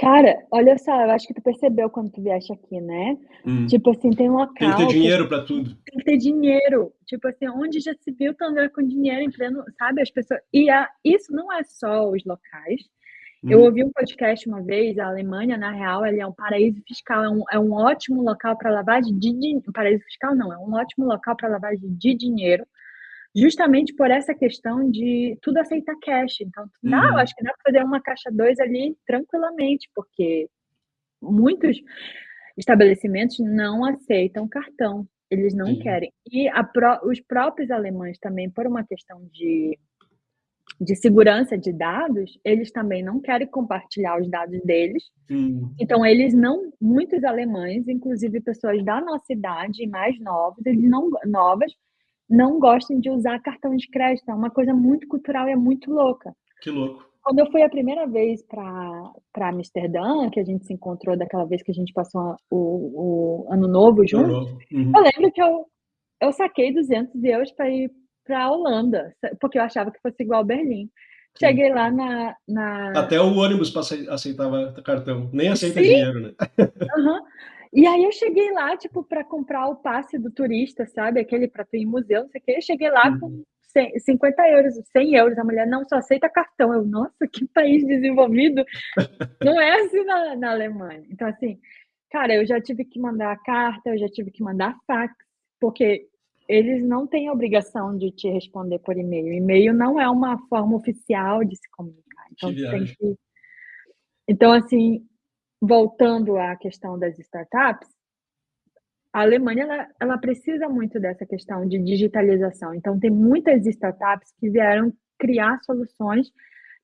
Speaker 3: Cara, olha só, eu acho que tu percebeu quando tu vieste aqui, né?
Speaker 1: Hum.
Speaker 3: Tipo assim, tem um local.
Speaker 1: Tem que ter dinheiro para tudo.
Speaker 3: Tem que ter dinheiro. Tipo assim, onde já se viu andando com dinheiro em pleno, sabe? As pessoas. E a... isso não é só os locais. Hum. Eu ouvi um podcast uma vez, a Alemanha, na real, ele é um paraíso fiscal, é um, é um ótimo local para lavagem de dinheiro. Paraíso fiscal não, é um ótimo local para lavagem de dinheiro justamente por essa questão de tudo aceitar cash. Então, uhum. eu acho que dá para fazer uma caixa 2 ali tranquilamente, porque muitos estabelecimentos não aceitam cartão, eles não querem. E pro, os próprios alemães também, por uma questão de, de segurança de dados, eles também não querem compartilhar os dados deles. Então, eles não, muitos alemães, inclusive pessoas da nossa idade, mais novos, eles não novas, não gostam de usar cartão de crédito. É uma coisa muito cultural e é muito louca.
Speaker 1: Que louco.
Speaker 3: Quando eu fui a primeira vez para Amsterdã, que a gente se encontrou daquela vez que a gente passou o, o ano novo juntos, uhum. eu lembro que eu, eu saquei 200 euros para ir para a Holanda, porque eu achava que fosse igual Berlim. Cheguei lá na, na...
Speaker 1: Até o ônibus aceitava cartão, nem aceita Sim. dinheiro, né?
Speaker 3: Uhum. E aí eu cheguei lá, tipo, para comprar o passe do turista, sabe? Aquele para ir em museu, não sei o quê. Eu cheguei lá com 100, uhum. 50 euros, 100 euros. A mulher não só aceita cartão. Eu, nossa, que país desenvolvido. não é assim na, na Alemanha. Então, assim, cara, eu já tive que mandar carta, eu já tive que mandar fax, porque eles não têm a obrigação de te responder por e-mail. E-mail não é uma forma oficial de se comunicar. Então, que tem que. Então, assim, voltando à questão das startups, a Alemanha ela, ela, precisa muito dessa questão de digitalização. Então, tem muitas startups que vieram criar soluções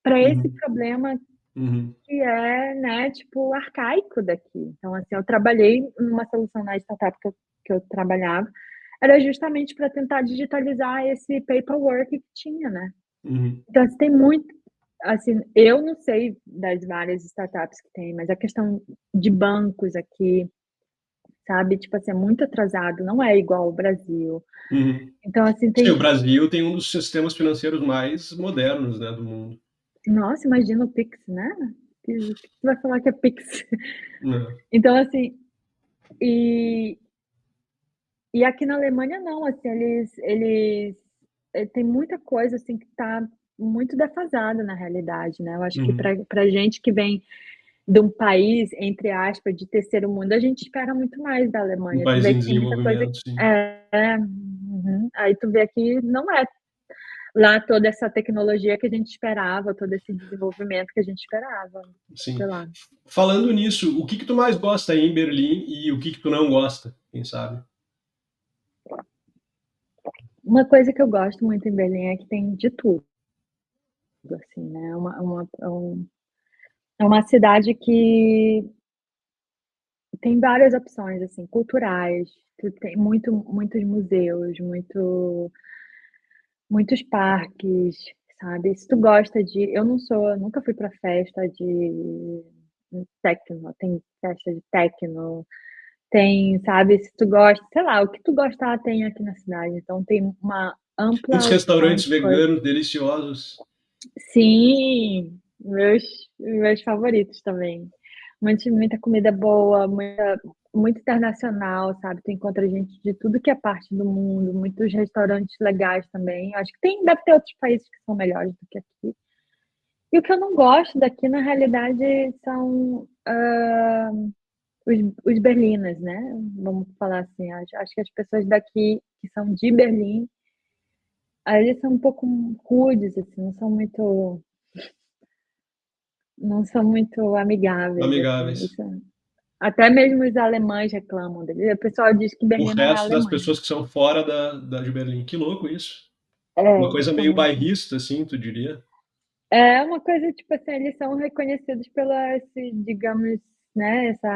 Speaker 3: para uhum. esse problema
Speaker 1: uhum.
Speaker 3: que é, né, tipo, arcaico daqui. Então, assim, eu trabalhei numa solução na startup que eu, que eu trabalhava, era justamente para tentar digitalizar esse paperwork que tinha, né?
Speaker 1: Uhum.
Speaker 3: Então, assim, tem muito, assim, eu não sei das várias startups que tem, mas a questão de bancos aqui, sabe, tipo assim, é muito atrasado, não é igual ao Brasil.
Speaker 1: Uhum.
Speaker 3: Então, assim, tem...
Speaker 1: Sim, o Brasil tem um dos sistemas financeiros mais modernos, né, do mundo.
Speaker 3: Nossa, imagina o Pix, né? O que você vai falar que é Pix? Uhum. Então, assim, e, e aqui na Alemanha não, assim, eles, eles, eh, tem muita coisa, assim, que tá muito defasada na realidade, né? Eu acho uhum. que para gente que vem de um país, entre aspas, de terceiro mundo, a gente espera muito mais da Alemanha.
Speaker 1: Um país em desenvolvimento, sim.
Speaker 3: É, uhum. Aí tu vê aqui, não é lá toda essa tecnologia que a gente esperava, todo esse desenvolvimento que a gente esperava.
Speaker 1: Sim. Falando nisso, o que que tu mais gosta aí em Berlim e o que que tu não gosta, quem sabe?
Speaker 3: Uma coisa que eu gosto muito em Berlim é que tem de tudo assim, né? É uma, uma, é um, é uma cidade que tem várias opções, assim, culturais, tem muito, muitos museus, muito, muitos parques, sabe? Se tu gosta de... Eu não sou... Eu nunca fui para festa de techno, tem festa de techno, tem, sabe? Se tu gosta, sei lá, o que tu gostar tem aqui na cidade. Então tem uma ampla...
Speaker 1: Os restaurantes veganos deliciosos.
Speaker 3: Sim, meus, meus favoritos também. Muita, muita comida boa, muita, muito internacional, sabe? Tu encontra gente de tudo que é parte do mundo, muitos restaurantes legais também. Acho que tem, deve ter outros países que são melhores do que aqui. E o que eu não gosto daqui, na realidade, são uh, os, os berlinas, né? Vamos falar assim. Acho, acho que as pessoas daqui, que são de Berlim, eles são um pouco rudes, assim, não são muito não são muito amigáveis.
Speaker 1: Assim, amigáveis.
Speaker 3: Assim, até mesmo os alemães reclamam dele. O pessoal diz que Berlim
Speaker 1: O resto é das pessoas que são fora da, da, de Berlim. Que louco isso.
Speaker 3: É,
Speaker 1: uma coisa meio bairrista, assim, tu diria?
Speaker 3: É uma coisa, tipo assim, eles são reconhecidos pela, digamos, né, essa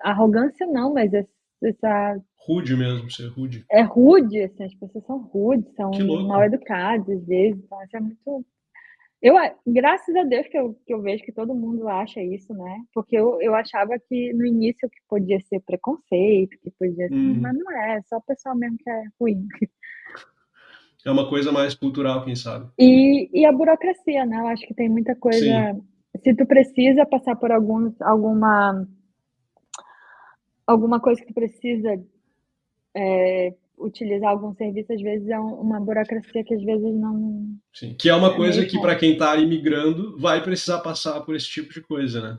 Speaker 3: arrogância não, mas essa...
Speaker 1: Rude mesmo, ser rude.
Speaker 3: É rude, assim, as pessoas são rudes, são mal educadas às vezes, então isso é muito eu, graças a Deus que eu, que eu vejo que todo mundo acha isso, né? Porque eu, eu achava que no início que podia ser preconceito, que podia ser, hum. mas não é, é só o pessoal mesmo que é ruim.
Speaker 1: É uma coisa mais cultural, quem sabe.
Speaker 3: E, e a burocracia, né? Eu acho que tem muita coisa. Sim. Se tu precisa passar por alguns, alguma alguma coisa que tu precisa é, utilizar algum serviço, às vezes é uma burocracia que às vezes não.
Speaker 1: Sim, que é uma é coisa que para quem está imigrando vai precisar passar por esse tipo de coisa, né?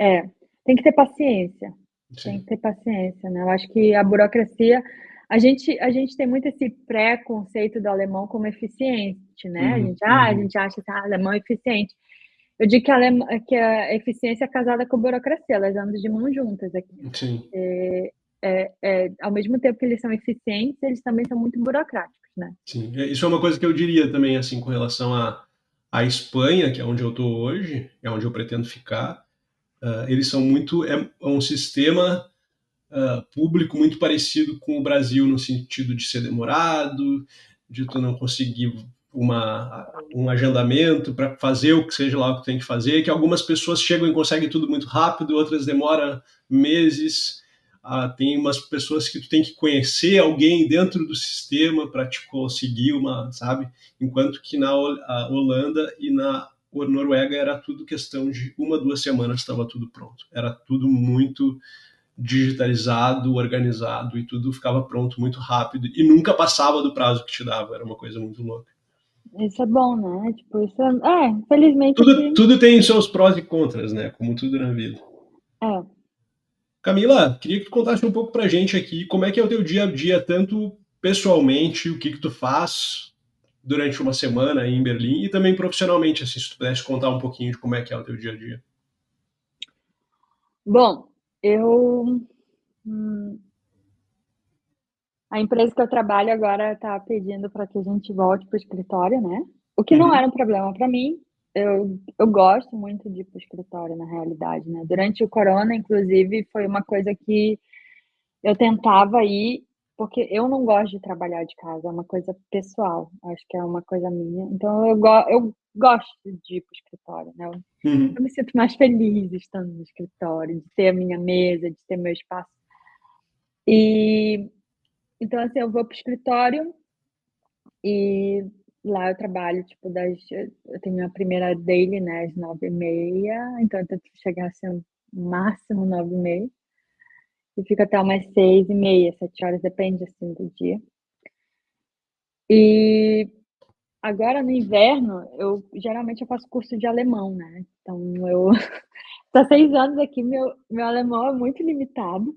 Speaker 3: É, tem que ter paciência. Sim. Tem que ter paciência, né? Eu acho que a burocracia. A gente, a gente tem muito esse pré-conceito do alemão como eficiente, né? Uhum, a, gente, ah, a uhum. gente acha que ah, alemão é eficiente. Eu digo que a, que a eficiência é casada com a burocracia, elas andam de mãos juntas aqui.
Speaker 1: Sim.
Speaker 3: É, é, é, ao mesmo tempo que eles são eficientes, eles também são muito burocráticos, né?
Speaker 1: Sim, é, isso é uma coisa que eu diria também, assim, com relação à a, a Espanha, que é onde eu estou hoje, é onde eu pretendo ficar. Uh, eles são muito, é, é um sistema uh, público muito parecido com o Brasil no sentido de ser demorado, de tu não conseguir uma, um agendamento para fazer o que seja lá o que tem que fazer, que algumas pessoas chegam e conseguem tudo muito rápido, outras demoram meses ah, tem umas pessoas que tu tem que conhecer alguém dentro do sistema para te conseguir uma, sabe? Enquanto que na Holanda e na Noruega era tudo questão de uma, duas semanas estava tudo pronto. Era tudo muito digitalizado, organizado e tudo ficava pronto muito rápido e nunca passava do prazo que te dava. Era uma coisa muito louca.
Speaker 3: Isso é bom, né? Tipo, isso é, é infelizmente.
Speaker 1: Tudo, aqui... tudo tem seus prós e contras, né? Como tudo na vida.
Speaker 3: É.
Speaker 1: Camila, queria que tu contasse um pouco pra gente aqui como é que é o teu dia a dia, tanto pessoalmente, o que que tu faz durante uma semana em Berlim e também profissionalmente, assim, se tu pudesse contar um pouquinho de como é que é o teu dia a dia.
Speaker 3: Bom, eu hum, a empresa que eu trabalho agora está pedindo para que a gente volte para o escritório, né? O que uhum. não era um problema para mim, eu, eu gosto muito de ir para o escritório, na realidade, né? Durante o corona, inclusive, foi uma coisa que eu tentava ir, porque eu não gosto de trabalhar de casa, é uma coisa pessoal, acho que é uma coisa minha. Então, eu, go eu gosto de ir para o escritório, né? Eu, uhum. eu me sinto mais feliz estando no escritório, de ter a minha mesa, de ter meu espaço. E, então, assim, eu vou para o escritório e Lá eu trabalho, tipo, das. Eu tenho a primeira daily, né, às nove e meia, então eu tento chegar assim, máximo nove e meia. E fico até umas seis e meia, sete horas, depende, assim, do dia. E agora no inverno, eu geralmente eu faço curso de alemão, né? Então eu. Há seis anos aqui, meu, meu alemão é muito limitado.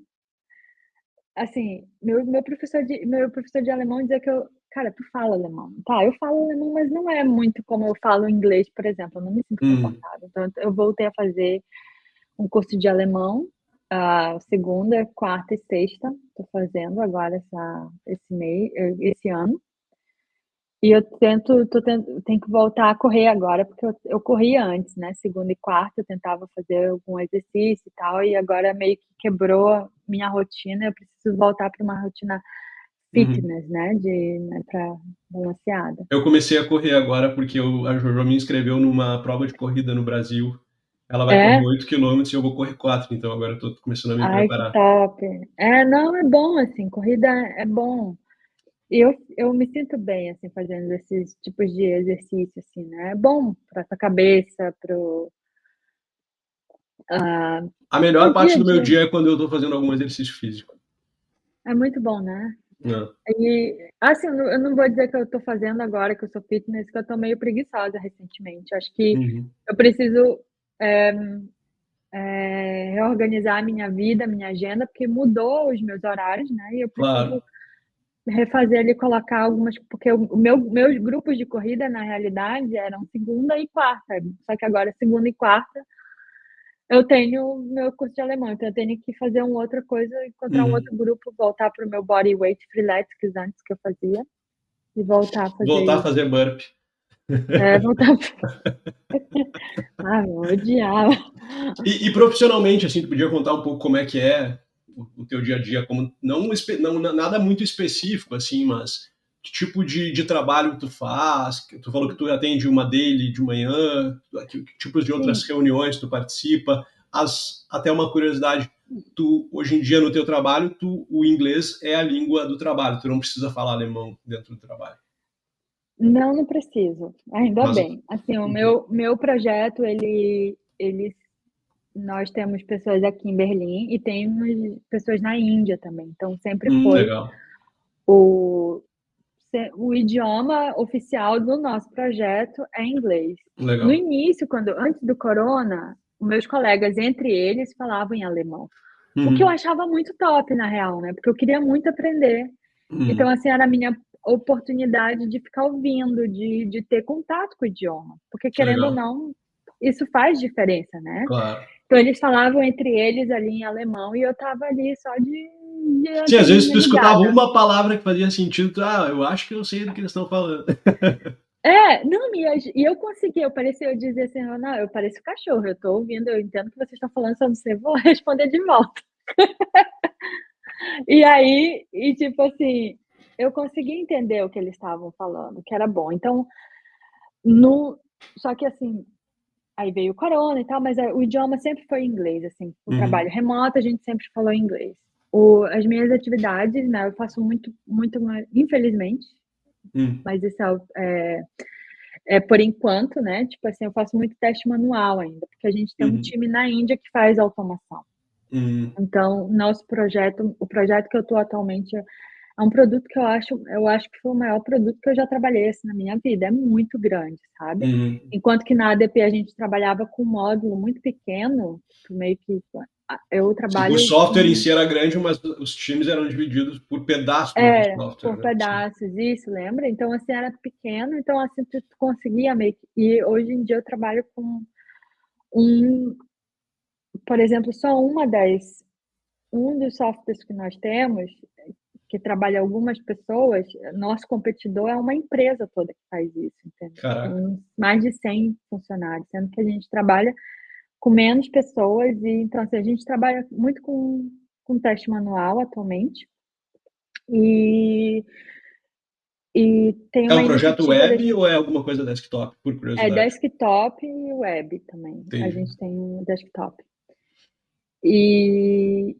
Speaker 3: Assim, meu, meu, professor de, meu professor de alemão dizia que eu, cara, tu fala alemão. Tá, eu falo alemão, mas não é muito como eu falo inglês, por exemplo. Eu não me sinto hum. confortável. Então, eu voltei a fazer um curso de alemão, uh, segunda, quarta e sexta. Estou fazendo agora essa, esse mês, esse ano. E eu tento, tô tento, tenho que voltar a correr agora, porque eu, eu corria antes, né? Segunda e quarta, eu tentava fazer algum exercício e tal, e agora meio que quebrou minha rotina, eu preciso voltar para uma rotina fitness, uhum. né? De né, para balanceada.
Speaker 1: Eu comecei a correr agora porque eu, a Jojo me inscreveu numa prova de corrida no Brasil. Ela vai é? correr 8 km e eu vou correr 4, então agora eu tô começando a me
Speaker 3: Ai,
Speaker 1: preparar.
Speaker 3: top. É, não, é bom, assim, corrida é bom. Eu, eu me sinto bem, assim, fazendo esses tipos de exercício, assim, né? É bom para tua cabeça, pro...
Speaker 1: Uh, a melhor parte do meu dia é quando eu tô fazendo algum exercício físico.
Speaker 3: É muito bom, né?
Speaker 1: Não.
Speaker 3: E, assim, eu não vou dizer que eu estou fazendo agora, que eu sou fitness, que eu estou meio preguiçosa recentemente. Acho que uhum. eu preciso é, é, reorganizar a minha vida, a minha agenda, porque mudou os meus horários, né? E eu preciso claro. refazer ali, colocar algumas, porque o meu, meus grupos de corrida, na realidade, eram segunda e quarta, só que agora segunda e quarta eu tenho meu curso de alemão, então eu tenho que fazer uma outra coisa, encontrar uhum. um outro grupo, voltar para o meu body weight freeletics antes que eu fazia e voltar a fazer
Speaker 1: voltar isso. a fazer burp.
Speaker 3: É, voltar a... ah, eu odiava.
Speaker 1: E, e, profissionalmente, assim, tu podia contar um pouco como é que é o, teu dia a dia, como não, não nada muito específico, assim, mas que tipo de, de trabalho tu faz? Tu falou que tu atende uma daily de manhã, que, que tipos de outras Sim. reuniões tu participa? As, até uma curiosidade, tu hoje em dia no teu trabalho, tu, o inglês é a língua do trabalho, tu não precisa falar alemão dentro do trabalho.
Speaker 3: Não, não preciso. Ainda Mas, bem. Assim, o meu, meu projeto, ele, ele, nós temos pessoas aqui em Berlim e temos pessoas na Índia também. Então, sempre hum, foi legal. o, o idioma oficial do nosso projeto é inglês. Legal. No início, quando antes do corona, meus colegas entre eles falavam em alemão. Uhum. O que eu uhum. achava muito top, na real, né? Porque eu queria muito aprender. Uhum. Então, assim, era a minha oportunidade de ficar ouvindo, de, de ter contato com o idioma. Porque, querendo Legal. ou não, isso faz diferença, né? Claro. Então, eles falavam entre eles ali em alemão e eu tava ali só de.
Speaker 1: Sim, às vezes tu escutava uma palavra que fazia sentido, tu, ah, eu acho que eu sei do que eles estão falando.
Speaker 3: É, não, e eu consegui, eu parecia, eu dizer assim, não, eu pareço cachorro, eu tô ouvindo, eu entendo que vocês estão falando, só não sei, vou responder de volta. e aí, e tipo assim, eu consegui entender o que eles estavam falando, que era bom. Então, no, só que assim, aí veio o corona e tal, mas o idioma sempre foi inglês, assim. O uhum. trabalho remoto a gente sempre falou inglês. O, as minhas atividades, né, eu faço muito, muito, infelizmente, uhum. mas isso é, é, é, por enquanto, né? Tipo assim, eu faço muito teste manual ainda, porque a gente tem uhum. um time na Índia que faz automação. Uhum. Então, nosso projeto, o projeto que eu estou atualmente é um produto que eu acho, eu acho que foi o maior produto que eu já trabalhei assim, na minha vida. É muito grande, sabe? Uhum. Enquanto que na ADP a gente trabalhava com um módulo muito pequeno, meio que eu trabalho.
Speaker 1: O software com... em si era grande, mas os times eram divididos por pedaços
Speaker 3: é, software. Por né? pedaços, Sim. isso, lembra? Então, assim, era pequeno, então assim, tu conseguia meio que. E hoje em dia eu trabalho com um, por exemplo, só uma das. Um dos softwares que nós temos que trabalha algumas pessoas, nosso competidor é uma empresa toda que faz isso, entendeu? Mais de 100 funcionários, sendo que a gente trabalha com menos pessoas e então assim, a gente trabalha muito com, com teste manual atualmente e e tem
Speaker 1: é um projeto web de... ou é alguma coisa desktop, por curiosidade?
Speaker 3: É desktop e web também. Entendi. A gente tem desktop. E,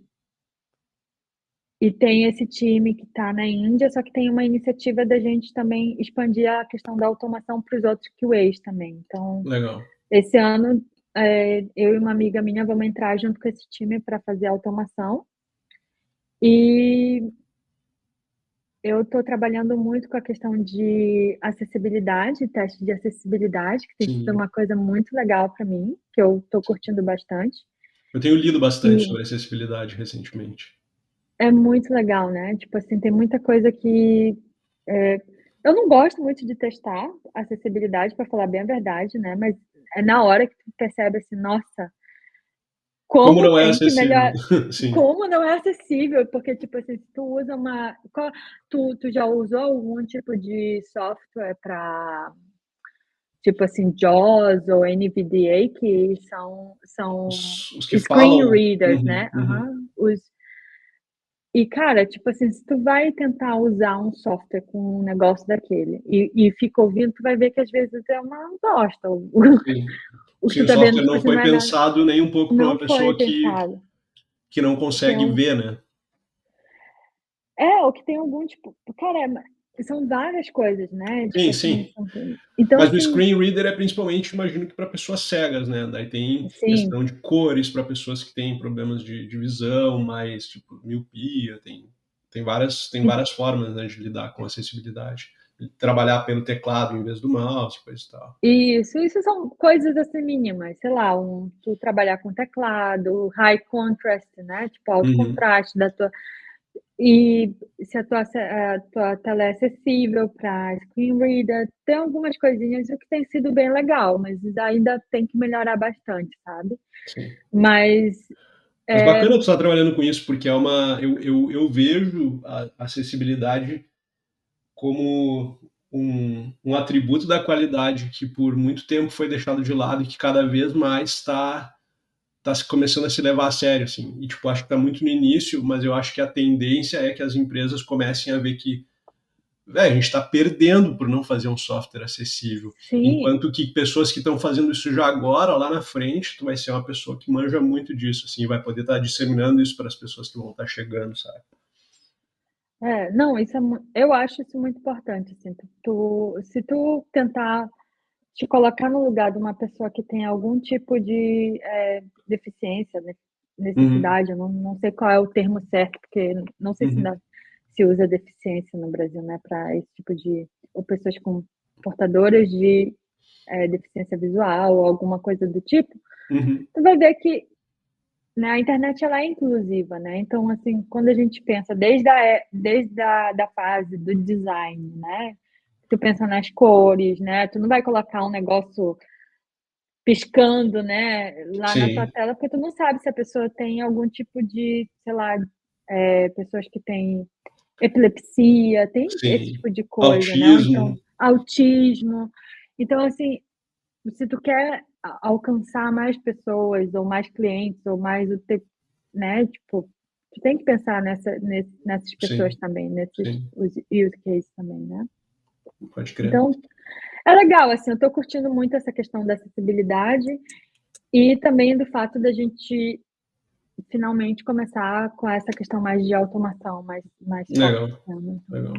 Speaker 3: e tem esse time que está na Índia, só que tem uma iniciativa da gente também expandir a questão da automação para os outros QAs também. Então,
Speaker 1: Legal.
Speaker 3: esse ano, é, eu e uma amiga minha vamos entrar junto com esse time para fazer a automação. E eu estou trabalhando muito com a questão de acessibilidade, teste de acessibilidade, que tem Sim. sido uma coisa muito legal para mim, que eu estou curtindo bastante.
Speaker 1: Eu tenho lido bastante e... sobre acessibilidade recentemente
Speaker 3: é muito legal, né? Tipo assim, tem muita coisa que é, eu não gosto muito de testar acessibilidade, para falar bem a verdade, né? Mas é na hora que tu percebe assim, nossa,
Speaker 1: como, como não é acessível? Melhor...
Speaker 3: como não é acessível? Porque, tipo assim, tu usa uma. Tu, tu já usou algum tipo de software para tipo assim, JAWS ou NVDA, que são, são os, os screen falam. readers, uhum, né? Uhum. Uhum. Os, e, cara, tipo assim, se tu vai tentar usar um software com um negócio daquele e, e fica ouvindo, tu vai ver que às vezes é uma bosta.
Speaker 1: O, Sim, o tá software vendo, não foi não é pensado nem um pouco para uma pessoa que, que não consegue então, ver, né?
Speaker 3: É, ou que tem algum tipo. Cara, é, são várias coisas, né?
Speaker 1: Tipo, sim, assim, sim. Então, Mas assim, o screen reader é principalmente, imagino que para pessoas cegas, né? Daí tem sim. questão de cores para pessoas que têm problemas de, de, visão, mais tipo miopia, tem, tem várias, tem várias formas né, de lidar com acessibilidade. Trabalhar pelo teclado em vez do mouse, coisa e tal.
Speaker 3: Isso, isso são coisas assim mínimas, sei lá, um, tu trabalhar com teclado, high contrast, né? Tipo, alto uhum. contraste da tua e se a tua, a tua tela é acessível para screen reader, tem algumas coisinhas que tem sido bem legal, mas ainda tem que melhorar bastante, sabe? Sim. Mas.
Speaker 1: Mas é... bacana tu estar trabalhando com isso, porque é uma. Eu, eu, eu vejo a acessibilidade como um, um atributo da qualidade que por muito tempo foi deixado de lado e que cada vez mais está tá começando a se levar a sério, assim. E, tipo, acho que está muito no início, mas eu acho que a tendência é que as empresas comecem a ver que véio, a gente está perdendo por não fazer um software acessível. Sim. Enquanto que pessoas que estão fazendo isso já agora, lá na frente, tu vai ser uma pessoa que manja muito disso, assim, vai poder estar tá disseminando isso para as pessoas que vão estar tá chegando, sabe?
Speaker 3: É, não, isso é, eu acho isso muito importante, assim, tu, se tu tentar te colocar no lugar de uma pessoa que tem algum tipo de é, deficiência, né, necessidade, uhum. eu não, não sei qual é o termo certo, porque não sei uhum. se, ainda se usa deficiência no Brasil, né, para esse tipo de, ou pessoas com portadoras de é, deficiência visual ou alguma coisa do tipo, uhum. tu vai ver que né, a internet ela é inclusiva, né? Então, assim, quando a gente pensa desde a, desde a da fase do design, né? Tu pensa nas cores, né? Tu não vai colocar um negócio piscando, né, lá Sim. na tua tela, porque tu não sabe se a pessoa tem algum tipo de, sei lá, é, pessoas que têm epilepsia, tem Sim. esse tipo de coisa, autismo. né? Então, autismo. Então, assim, se tu quer alcançar mais pessoas, ou mais clientes, ou mais o teu, né? Tipo, tu tem que pensar nessa, nessas pessoas Sim. também, nesses Sim. use cases também, né?
Speaker 1: Pode crer.
Speaker 3: Então, é legal, assim, eu tô curtindo muito essa questão da acessibilidade e também do fato da gente finalmente começar com essa questão mais de automação, mais, mais
Speaker 1: legal. Forte, né? legal.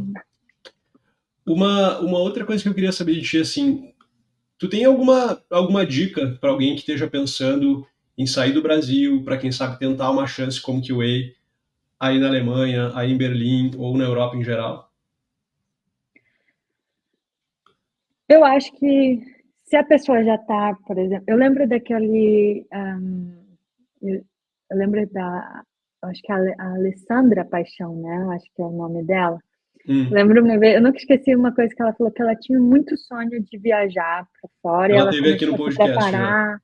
Speaker 1: Uma, uma outra coisa que eu queria saber de ti, assim, Tu tem alguma, alguma dica para alguém que esteja pensando em sair do Brasil, para quem sabe tentar uma chance como QA aí na Alemanha, aí em Berlim ou na Europa em geral?
Speaker 3: Eu acho que se a pessoa já está, por exemplo, eu lembro daquele, um, eu, eu, lembro da, acho que a, a Alessandra Paixão, né? Acho que é o nome dela. Hum. Lembro uma vez, eu nunca esqueci uma coisa que ela falou, que ela tinha muito sonho de viajar para fora. Ela, ela teve aqui no podcast. Preparar, né?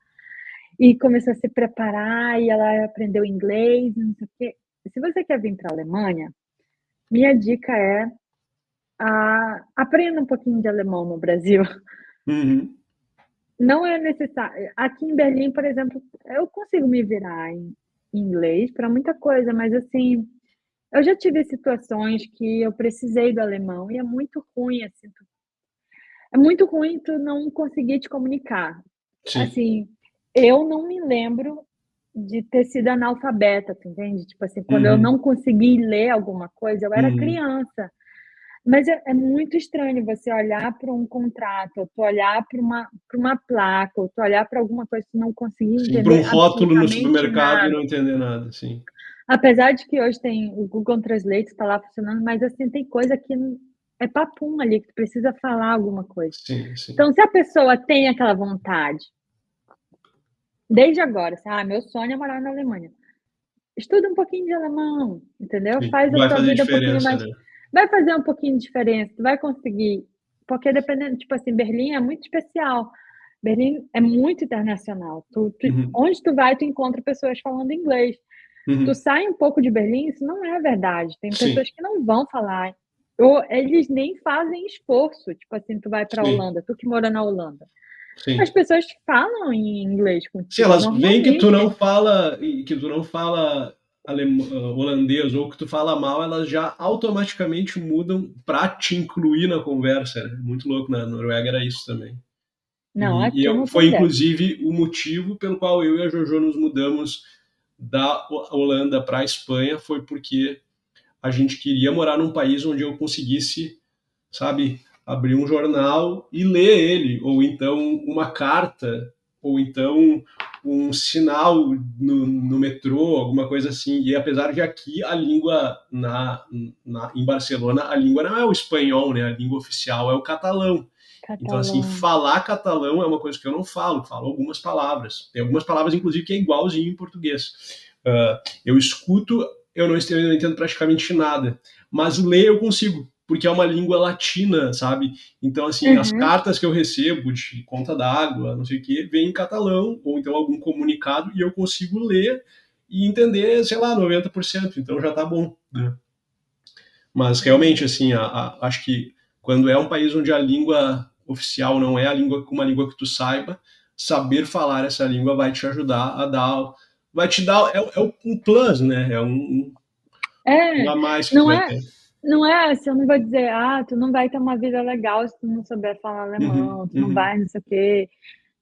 Speaker 3: E começou a se preparar, e ela aprendeu inglês, não sei o quê. Se você quer vir para a Alemanha, minha dica é a, aprenda um pouquinho de alemão no Brasil.
Speaker 1: Uhum.
Speaker 3: Não é necessário. Aqui em Berlim, por exemplo, eu consigo me virar em inglês para muita coisa, mas assim, eu já tive situações que eu precisei do alemão e é muito ruim, assim, tu... é muito ruim tu não conseguir te comunicar. Sim. Assim, eu não me lembro de ter sido analfabeta, tu entende? Tipo assim, quando uhum. eu não consegui ler alguma coisa, eu era uhum. criança. Mas é, é, muito estranho você olhar para um contrato, ou tu olhar para uma, uma placa, ou tu olhar para alguma coisa e não conseguir entender. Para
Speaker 1: um rótulo no supermercado nada. e não entender nada, sim.
Speaker 3: Apesar de que hoje tem o Google Translate está lá funcionando, mas assim tem coisa que é papum ali que tu precisa falar alguma coisa.
Speaker 1: Sim, sim.
Speaker 3: Então se a pessoa tem aquela vontade, desde agora, assim, ah, meu sonho é morar na Alemanha. Estuda um pouquinho de alemão, entendeu?
Speaker 1: Faz a tua vida um pouquinho mais. Né?
Speaker 3: Vai fazer um pouquinho de diferença, tu vai conseguir. Porque dependendo, tipo assim, Berlim é muito especial. Berlim é muito internacional. Tu, tu, uhum. Onde tu vai, tu encontra pessoas falando inglês. Uhum. Tu sai um pouco de Berlim, isso não é verdade. Tem Sim. pessoas que não vão falar. Ou eles nem fazem esforço. Tipo assim, tu vai para a Holanda, tu que mora na Holanda. Sim. As pessoas falam em inglês contigo.
Speaker 1: Sim, elas veem que tu não fala, que tu não fala alem... Uh, holandês ou que tu fala mal, elas já automaticamente mudam para te incluir na conversa. Né? Muito louco na Noruega era isso também.
Speaker 3: Não, e,
Speaker 1: e foi inclusive o motivo pelo qual eu e a Jojo nos mudamos da Holanda para a Espanha foi porque a gente queria morar num país onde eu conseguisse, sabe, abrir um jornal e ler ele, ou então uma carta, ou então um sinal no, no metrô, alguma coisa assim. E apesar de aqui a língua na, na, em Barcelona, a língua não é o espanhol, né? A língua oficial é o catalão. Catalão. Então, assim, falar catalão é uma coisa que eu não falo, falo algumas palavras. Tem algumas palavras, inclusive, que é igualzinho em português. Uh, eu escuto eu não, eu não entendo praticamente nada. Mas ler eu consigo, porque é uma língua latina, sabe? Então, assim, uhum. as cartas que eu recebo de conta d'água, não sei o quê, vem em catalão, ou então algum comunicado, e eu consigo ler e entender, sei lá, 90%, então já tá bom, né? Mas realmente, assim, a, a, acho que quando é um país onde a língua oficial não é a língua uma língua que tu saiba, saber falar essa língua vai te ajudar a dar, vai te dar, é, é um plus, né? É um,
Speaker 3: é, um a mais que não é, ter. Não é assim, eu não vou dizer, ah, tu não vai ter uma vida legal se tu não souber falar alemão, uhum, tu não uhum. vai, não sei o quê.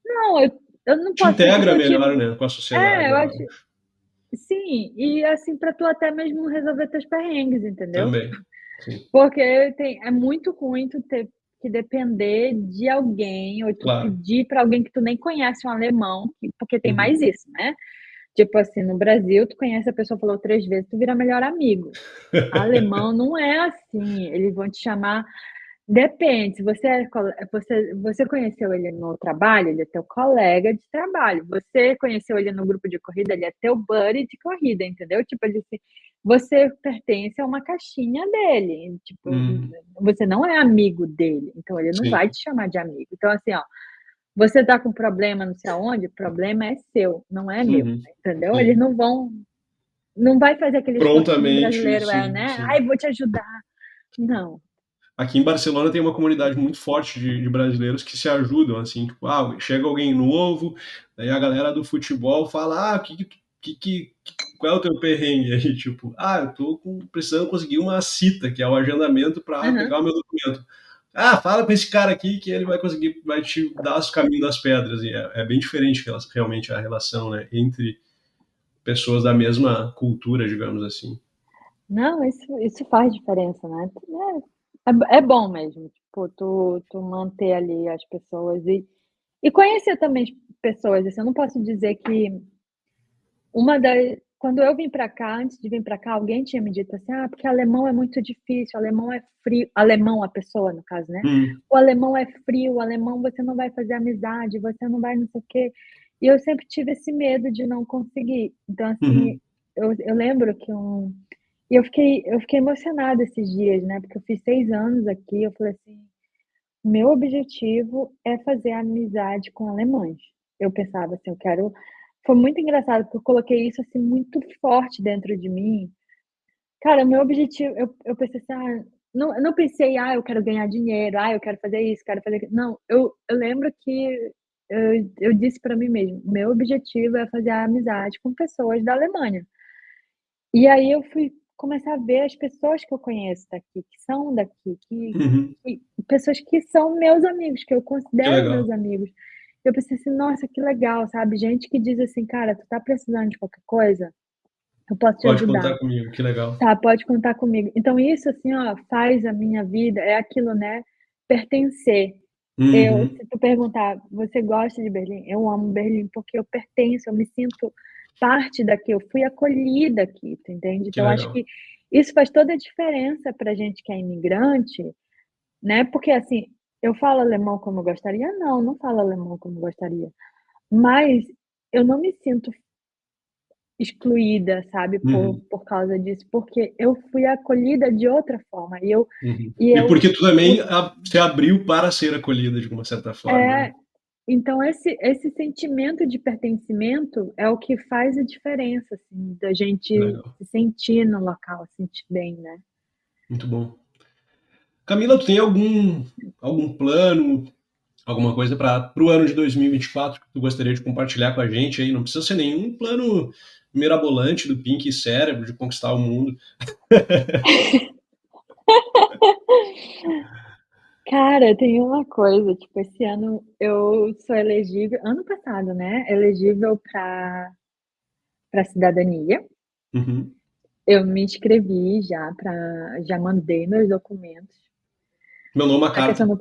Speaker 3: Não, eu, eu não
Speaker 1: te posso... Te integra melhor, né, com a sociedade.
Speaker 3: É, eu acho... Sim, e assim, para tu até mesmo resolver teus perrengues, entendeu?
Speaker 1: Também. Sim.
Speaker 3: Porque tem, é muito ruim tu ter que depender de alguém, ou tu claro. pedir para alguém que tu nem conhece um alemão, porque tem uhum. mais isso, né? Tipo assim, no Brasil, tu conhece a pessoa, falou três vezes, tu vira melhor amigo. Alemão não é assim. Eles vão te chamar. Depende, você, é, você, você conheceu ele no trabalho, ele é teu colega de trabalho. Você conheceu ele no grupo de corrida, ele é teu buddy de corrida, entendeu? Tipo, ele, você pertence a uma caixinha dele. Tipo, hum. você não é amigo dele, então ele não Sim. vai te chamar de amigo. Então, assim, ó, você tá com problema não sei aonde, o problema é seu, não é meu, uhum. entendeu? Sim. Eles não vão, não vai fazer aquele
Speaker 1: prontamente
Speaker 3: brasileiro,
Speaker 1: sim,
Speaker 3: é, né? Sim. Ai, vou te ajudar. Não.
Speaker 1: Aqui em Barcelona tem uma comunidade muito forte de, de, brasileiros que se ajudam, assim, tipo, ah, chega alguém novo, daí a galera do futebol fala, ah, que, que, que, qual é o teu perrengue aí? Tipo, ah, eu tô com, precisando conseguir uma cita, que é o agendamento para uhum. pegar o meu documento. Ah, fala com esse cara aqui que ele vai conseguir, vai te dar os caminhos das pedras. E é, é bem diferente realmente a relação né, entre pessoas da mesma cultura, digamos assim.
Speaker 3: Não, isso, isso faz diferença, né? É, é, é bom mesmo, tipo, tu, tu manter ali as pessoas e, e conhecer também pessoas. Assim, eu não posso dizer que uma das, quando eu vim para cá, antes de vir para cá, alguém tinha me dito assim: ah, porque alemão é muito difícil, alemão é frio. Alemão, a pessoa, no caso, né? Hum. O alemão é frio, o alemão você não vai fazer amizade, você não vai não sei o quê. E eu sempre tive esse medo de não conseguir. Então, assim, uhum. eu, eu lembro que um. E eu fiquei, eu fiquei emocionada esses dias, né? Porque eu fiz seis anos aqui, eu falei assim: meu objetivo é fazer amizade com alemães. Eu pensava assim, eu quero foi muito engraçado, porque eu coloquei isso assim muito forte dentro de mim. Cara, meu objetivo, eu, eu pensei assim, ah, não, eu não pensei, ah, eu quero ganhar dinheiro, ah, eu quero fazer isso, quero fazer aquilo. Não, eu, eu lembro que eu, eu disse para mim mesmo, meu objetivo é fazer amizade com pessoas da Alemanha. E aí eu fui começar a ver as pessoas que eu conheço daqui, que são daqui, que, uhum. que pessoas que são meus amigos, que eu considero meus amigos. Eu pensei assim, nossa, que legal, sabe? Gente que diz assim, cara, tu tá precisando de qualquer coisa? Eu posso te
Speaker 1: pode
Speaker 3: ajudar.
Speaker 1: Pode contar comigo, que legal.
Speaker 3: Tá, pode contar comigo. Então, isso, assim, ó, faz a minha vida, é aquilo, né? Pertencer. Uhum. Eu, se tu perguntar, você gosta de Berlim? Eu amo Berlim porque eu pertenço, eu me sinto parte daqui, eu fui acolhida aqui, tu entende? Então, acho que isso faz toda a diferença pra gente que é imigrante, né? Porque, assim, eu falo alemão como eu gostaria? Não, não falo alemão como eu gostaria. Mas eu não me sinto excluída, sabe, por, uhum. por causa disso, porque eu fui acolhida de outra forma. E, eu,
Speaker 1: uhum. e, eu, porque tu também eu, se abriu para ser acolhida de uma certa forma. É,
Speaker 3: né? Então, esse, esse sentimento de pertencimento é o que faz a diferença, assim, da gente Legal. se sentir no local, sentir bem, né?
Speaker 1: Muito bom. Camila, tu tem algum, algum plano, alguma coisa para o ano de 2024 que tu gostaria de compartilhar com a gente aí? Não precisa ser nenhum plano mirabolante do Pink Cérebro de conquistar o mundo.
Speaker 3: Cara, tem uma coisa, tipo, esse ano eu sou elegível, ano passado, né? Elegível para para cidadania. Uhum. Eu me inscrevi já para, já mandei meus documentos.
Speaker 1: Meu nome é. Não...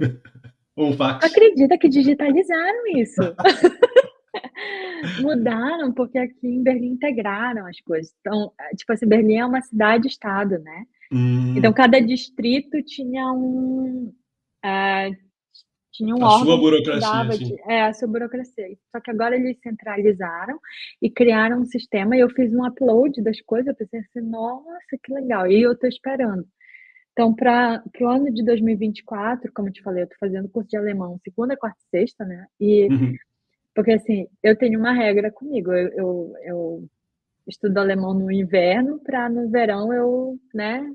Speaker 1: um fax.
Speaker 3: Acredita que digitalizaram isso. Mudaram, porque aqui em Berlim integraram as coisas. Então, é, tipo assim, Berlim é uma cidade-estado, né? Hum. Então, cada distrito tinha um. Uh, tinha um
Speaker 1: a
Speaker 3: órgão
Speaker 1: sua burocracia,
Speaker 3: de, é, a sua burocracia. Só que agora eles centralizaram e criaram um sistema e eu fiz um upload das coisas, eu pensei assim, nossa, que legal. E eu tô esperando. Então, para o ano de 2024, como eu te falei, eu tô fazendo curso de alemão segunda, quarta e sexta, né? E
Speaker 1: Uhum.
Speaker 3: porque assim, eu tenho uma regra comigo. Eu, eu, eu estudo alemão no inverno para no verão eu, né,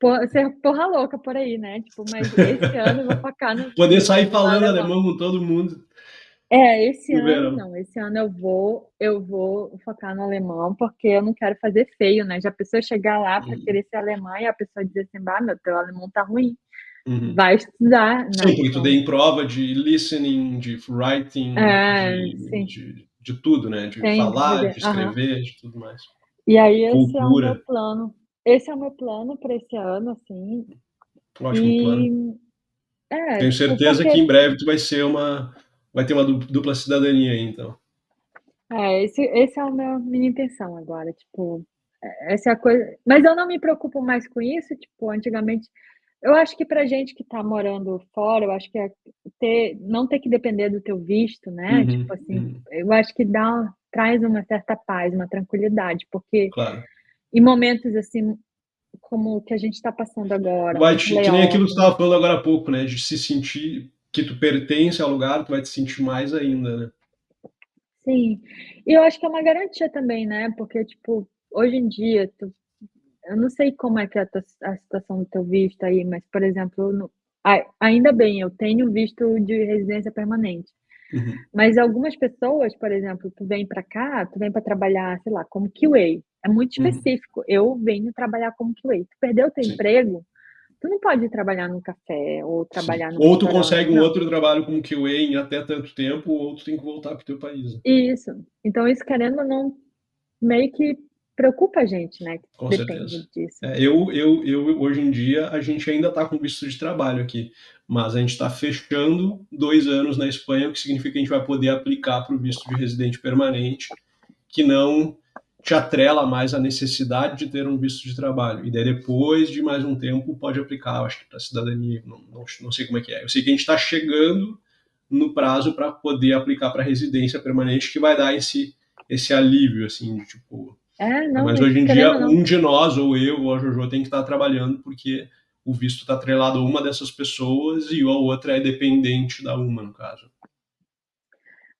Speaker 3: por, ser porra louca por aí, né? Tipo, mas esse ano eu vou focar no.
Speaker 1: Poder sair falando
Speaker 3: alemão.
Speaker 1: alemão com todo mundo.
Speaker 3: É, esse
Speaker 1: no
Speaker 3: ano
Speaker 1: verão.
Speaker 3: não. Esse ano eu vou, eu vou focar no alemão, porque eu não quero fazer feio, né? Já a pessoa chegar lá para
Speaker 1: Uhum.
Speaker 3: querer ser alemã e a pessoa dizer assim, meu, teu alemão tá ruim.
Speaker 1: Uhum.
Speaker 3: Vai estudar.
Speaker 1: Sim,
Speaker 3: Não,
Speaker 1: porque tu
Speaker 3: então-
Speaker 1: tem prova de listening, de writing,
Speaker 3: É,
Speaker 1: de,
Speaker 3: sim.
Speaker 1: de, de tudo, né? De falar,
Speaker 3: de-
Speaker 1: escrever, de tudo mais.
Speaker 3: E aí esse é o
Speaker 1: Cultura.
Speaker 3: meu plano. Esse é o meu plano para esse ano, assim.
Speaker 1: Ótimo plano.
Speaker 3: e é,
Speaker 1: Tenho
Speaker 3: tipo,
Speaker 1: certeza
Speaker 3: porque-
Speaker 1: que em breve tu vai ser uma. Vai ter uma du- dupla cidadania aí, então.
Speaker 3: É, esse, esse é a minha, minha intenção agora, tipo, é- essa é a coisa. Mas eu não me preocupo mais com isso, tipo, antigamente. Eu acho que pra gente que tá morando fora, eu acho que é ter, não ter que depender do teu visto, né?
Speaker 1: Uhum,
Speaker 3: Tipo assim,
Speaker 1: uhum.
Speaker 3: eu acho que dá, traz uma certa paz, uma tranquilidade, porque
Speaker 1: Claro.
Speaker 3: em momentos assim, como o que a gente está passando agora,
Speaker 1: Vai que nem aquilo que tu estava falando agora há pouco, né? De se sentir que tu pertence ao lugar, tu vai te sentir mais ainda, né?
Speaker 3: Sim, e eu acho que é uma garantia também, né? Porque, tipo, hoje em dia, tu- eu não sei como é que é a, tua- a situação do teu visto aí, mas, por exemplo, no- ainda bem, eu tenho visto de residência permanente.
Speaker 1: Uhum.
Speaker 3: Mas algumas pessoas, por exemplo, tu vem para cá, tu vem para trabalhar, sei lá, como QA. É muito
Speaker 1: Uhum.
Speaker 3: específico. Eu venho trabalhar como QA. Tu perdeu teu
Speaker 1: Sim.
Speaker 3: emprego, tu não pode trabalhar num café ou trabalhar
Speaker 1: Sim.
Speaker 3: num
Speaker 1: Ou tu consegue um
Speaker 3: não.
Speaker 1: outro trabalho como QA em até tanto tempo, ou tu tem que voltar pro teu país. né?
Speaker 3: Isso. Então, isso, querendo ou não, meio que preocupa a gente, né?
Speaker 1: Com
Speaker 3: Depende
Speaker 1: certeza.
Speaker 3: disso.
Speaker 1: É, eu, eu, eu, hoje em dia, a gente ainda está com visto de trabalho aqui, mas a gente está fechando dois anos na Espanha, o que significa que a gente vai poder aplicar para o visto de residente permanente, que não te atrela mais a necessidade de ter um visto de trabalho. E daí, depois de mais um tempo, pode aplicar, eu acho que para cidadania, não, não, não sei como é que é. Eu sei que a gente está chegando no prazo para poder aplicar para residência permanente, que vai dar esse, esse alívio, assim, de tipo,
Speaker 3: É, não,
Speaker 1: mas hoje em dia,
Speaker 3: não,
Speaker 1: um de nós, ou eu, ou a Jojo, tem que estar trabalhando porque o visto está atrelado a uma dessas pessoas e a outra é dependente da uma, no caso.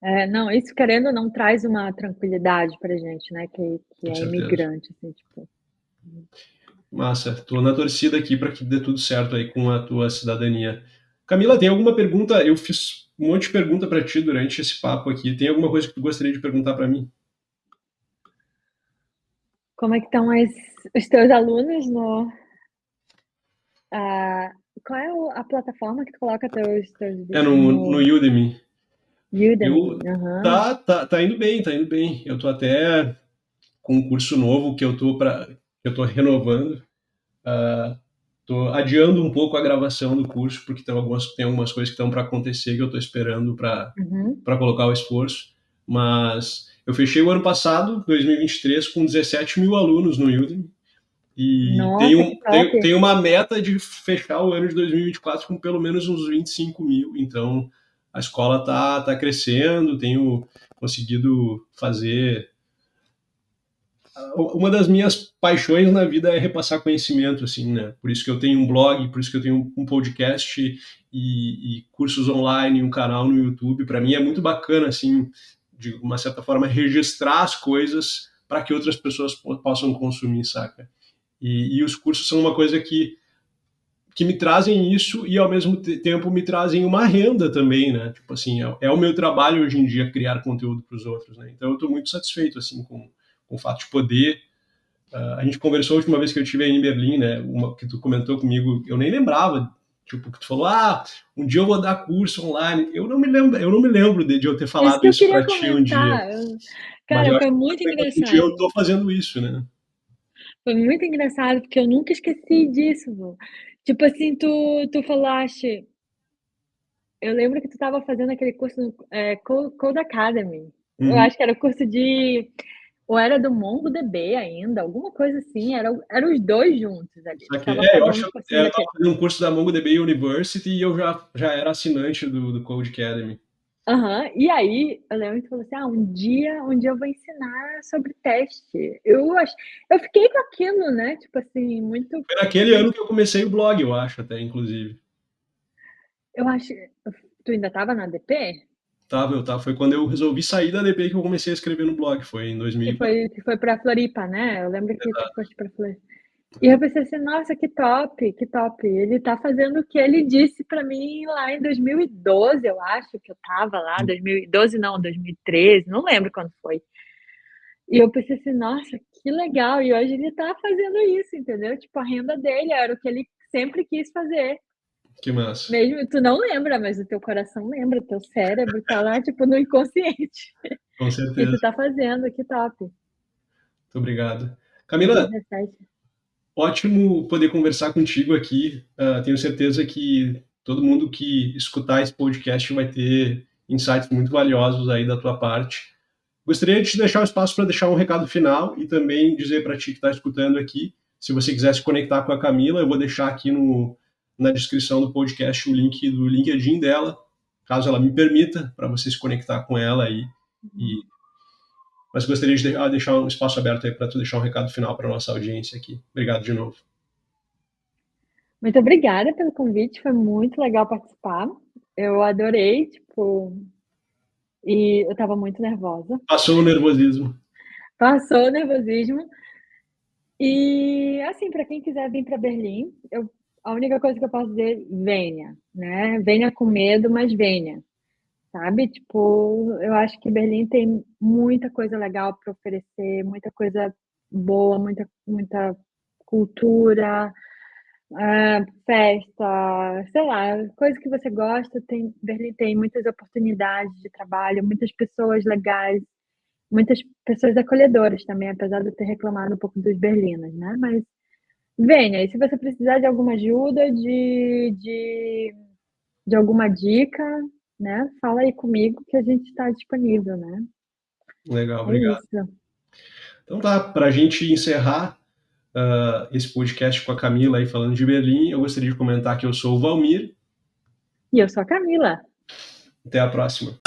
Speaker 3: É, não, isso querendo ou não traz uma tranquilidade pra gente, né? Que, que é imigrante, assim, tipo.
Speaker 1: Massa, tô na torcida aqui para que dê tudo certo aí com a tua cidadania. Camila, tem alguma pergunta? Eu fiz um monte de pergunta para ti durante esse papo aqui. Tem alguma coisa que tu gostaria de perguntar para mim?
Speaker 3: Como é que estão as, os teus alunos no. ah, qual é a plataforma que tu coloca teus, teus vídeos?
Speaker 1: É no, no Udemy.
Speaker 3: Udemy.
Speaker 1: Eu-
Speaker 3: aham.
Speaker 1: Tá, tá, tá indo bem, tá indo bem. Eu tô até com um curso novo que eu tô para eu tô renovando. Ah, tô adiando um pouco a gravação do curso porque tem algumas tem algumas coisas que estão para acontecer que eu tô esperando para
Speaker 3: Uhum.
Speaker 1: para colocar o esforço. Mas eu fechei o ano passado, 2023, com 17 mil alunos no Udemy. E
Speaker 3: Nossa,
Speaker 1: tem, um, tem uma meta de fechar o ano de 2024 com pelo menos uns 25 mil. Então, a escola tá, tá crescendo, tenho conseguido fazer. Uma das minhas paixões na vida é repassar conhecimento, assim, né? Por isso que eu tenho um blog, por isso que eu tenho um podcast e, e cursos online, um canal no YouTube. Para mim é muito bacana, assim, de uma certa forma, registrar as coisas para que outras pessoas po- possam consumir, saca? E, e os cursos são uma coisa que que me trazem isso e ao mesmo te- tempo me trazem uma renda também, né? Tipo assim, é, é o meu trabalho hoje em dia criar conteúdo para os outros, né? Então eu estou muito satisfeito assim com, com o fato de poder. ah, a gente conversou a última vez que eu estive em Berlim, né? Uma que tu comentou comigo, eu nem lembrava, tipo que tu falou, ah, um dia eu vou dar curso online. Eu não me lembro, eu não me lembro de, de eu ter
Speaker 3: Isso
Speaker 1: falado isso
Speaker 3: queria
Speaker 1: para ti um dia. Mas
Speaker 3: Cara,
Speaker 1: acho
Speaker 3: foi muito
Speaker 1: Hoje em dia eu
Speaker 3: engraçado.
Speaker 1: estou fazendo isso, né?
Speaker 3: Foi muito engraçado, porque eu nunca esqueci disso, vô. Tipo assim, tu, tu falaste. Eu lembro que tu estava fazendo aquele curso no é, Co- Code Academy. Eu
Speaker 1: Uhum.
Speaker 3: acho que era o curso de ou era do MongoDB ainda, alguma coisa assim, era, eram os dois juntos ali.
Speaker 1: É, eu acho que eu estava fazendo um curso da MongoDB University e eu já, já era assinante do, do Code Academy.
Speaker 3: Aham, e aí eu lembro que falou assim: ah, um dia, um dia eu vou ensinar sobre teste. Eu acho, eu fiquei com aquilo, né? Tipo assim, muito.
Speaker 1: Foi naquele ano que eu comecei o blog, eu acho, até, inclusive.
Speaker 3: Eu acho. Tu ainda estava na ADP?
Speaker 1: Tava, eu tava. Foi quando eu resolvi sair da DP que eu comecei a escrever no blog, foi em 2000.
Speaker 3: Que foi, que foi pra Floripa, né? Eu lembro que Exato. tu foste pra Floripa. E eu pensei assim, nossa, que top, que top. Ele tá fazendo o que ele disse para mim lá em 2012, eu acho que eu tava lá, 2012 não, 2013, não lembro quando foi. E eu pensei assim, nossa, que legal. E hoje ele tá fazendo isso, entendeu? Tipo, a renda dele era o que ele sempre quis fazer.
Speaker 1: Que massa.
Speaker 3: Mesmo tu não lembra, mas o teu coração lembra, o teu cérebro tá lá, tipo, no inconsciente.
Speaker 1: Com certeza.
Speaker 3: que tu tá fazendo, que top. Muito
Speaker 1: obrigado. Camila, 17. Ótimo poder conversar contigo aqui. Uh, tenho certeza que todo mundo que escutar esse podcast vai ter insights muito valiosos aí da tua parte. Gostaria de te deixar o espaço para deixar um recado final e também dizer para ti que está escutando aqui, se você quiser se conectar com a Camila, eu vou deixar aqui no, na descrição do podcast o link do LinkedIn dela, caso ela me permita, para você se conectar com ela aí. E... Mas gostaria de ah, deixar um espaço aberto aí para tu deixar um recado final para nossa audiência aqui. Obrigado de novo.
Speaker 3: Muito obrigada pelo convite, foi muito legal participar. Eu adorei, tipo, e eu estava muito nervosa.
Speaker 1: Passou o nervosismo.
Speaker 3: Passou o nervosismo. E assim, para quem quiser vir para Berlim, eu a única coisa que eu posso dizer, venha, né? Venha com medo, mas venha. Sabe? Tipo, eu acho que Berlim tem muita coisa legal para oferecer, muita coisa boa, muita, muita cultura, uh, festa, sei lá, coisa que você gosta. Tem, Berlim tem muitas oportunidades de trabalho, muitas pessoas legais, muitas pessoas acolhedoras também, apesar de eu ter reclamado um pouco dos berlinos, né? Mas venha. E se você precisar de alguma ajuda, de, de, de alguma dica, né? Fala aí comigo que a gente está disponível, né?
Speaker 1: Legal, é obrigado. Isso. Então tá, para a gente encerrar uh, esse podcast com a Camila aí falando de Berlim, eu gostaria de comentar que eu sou o Valmir.
Speaker 3: E eu sou a Camila.
Speaker 1: Até a próxima.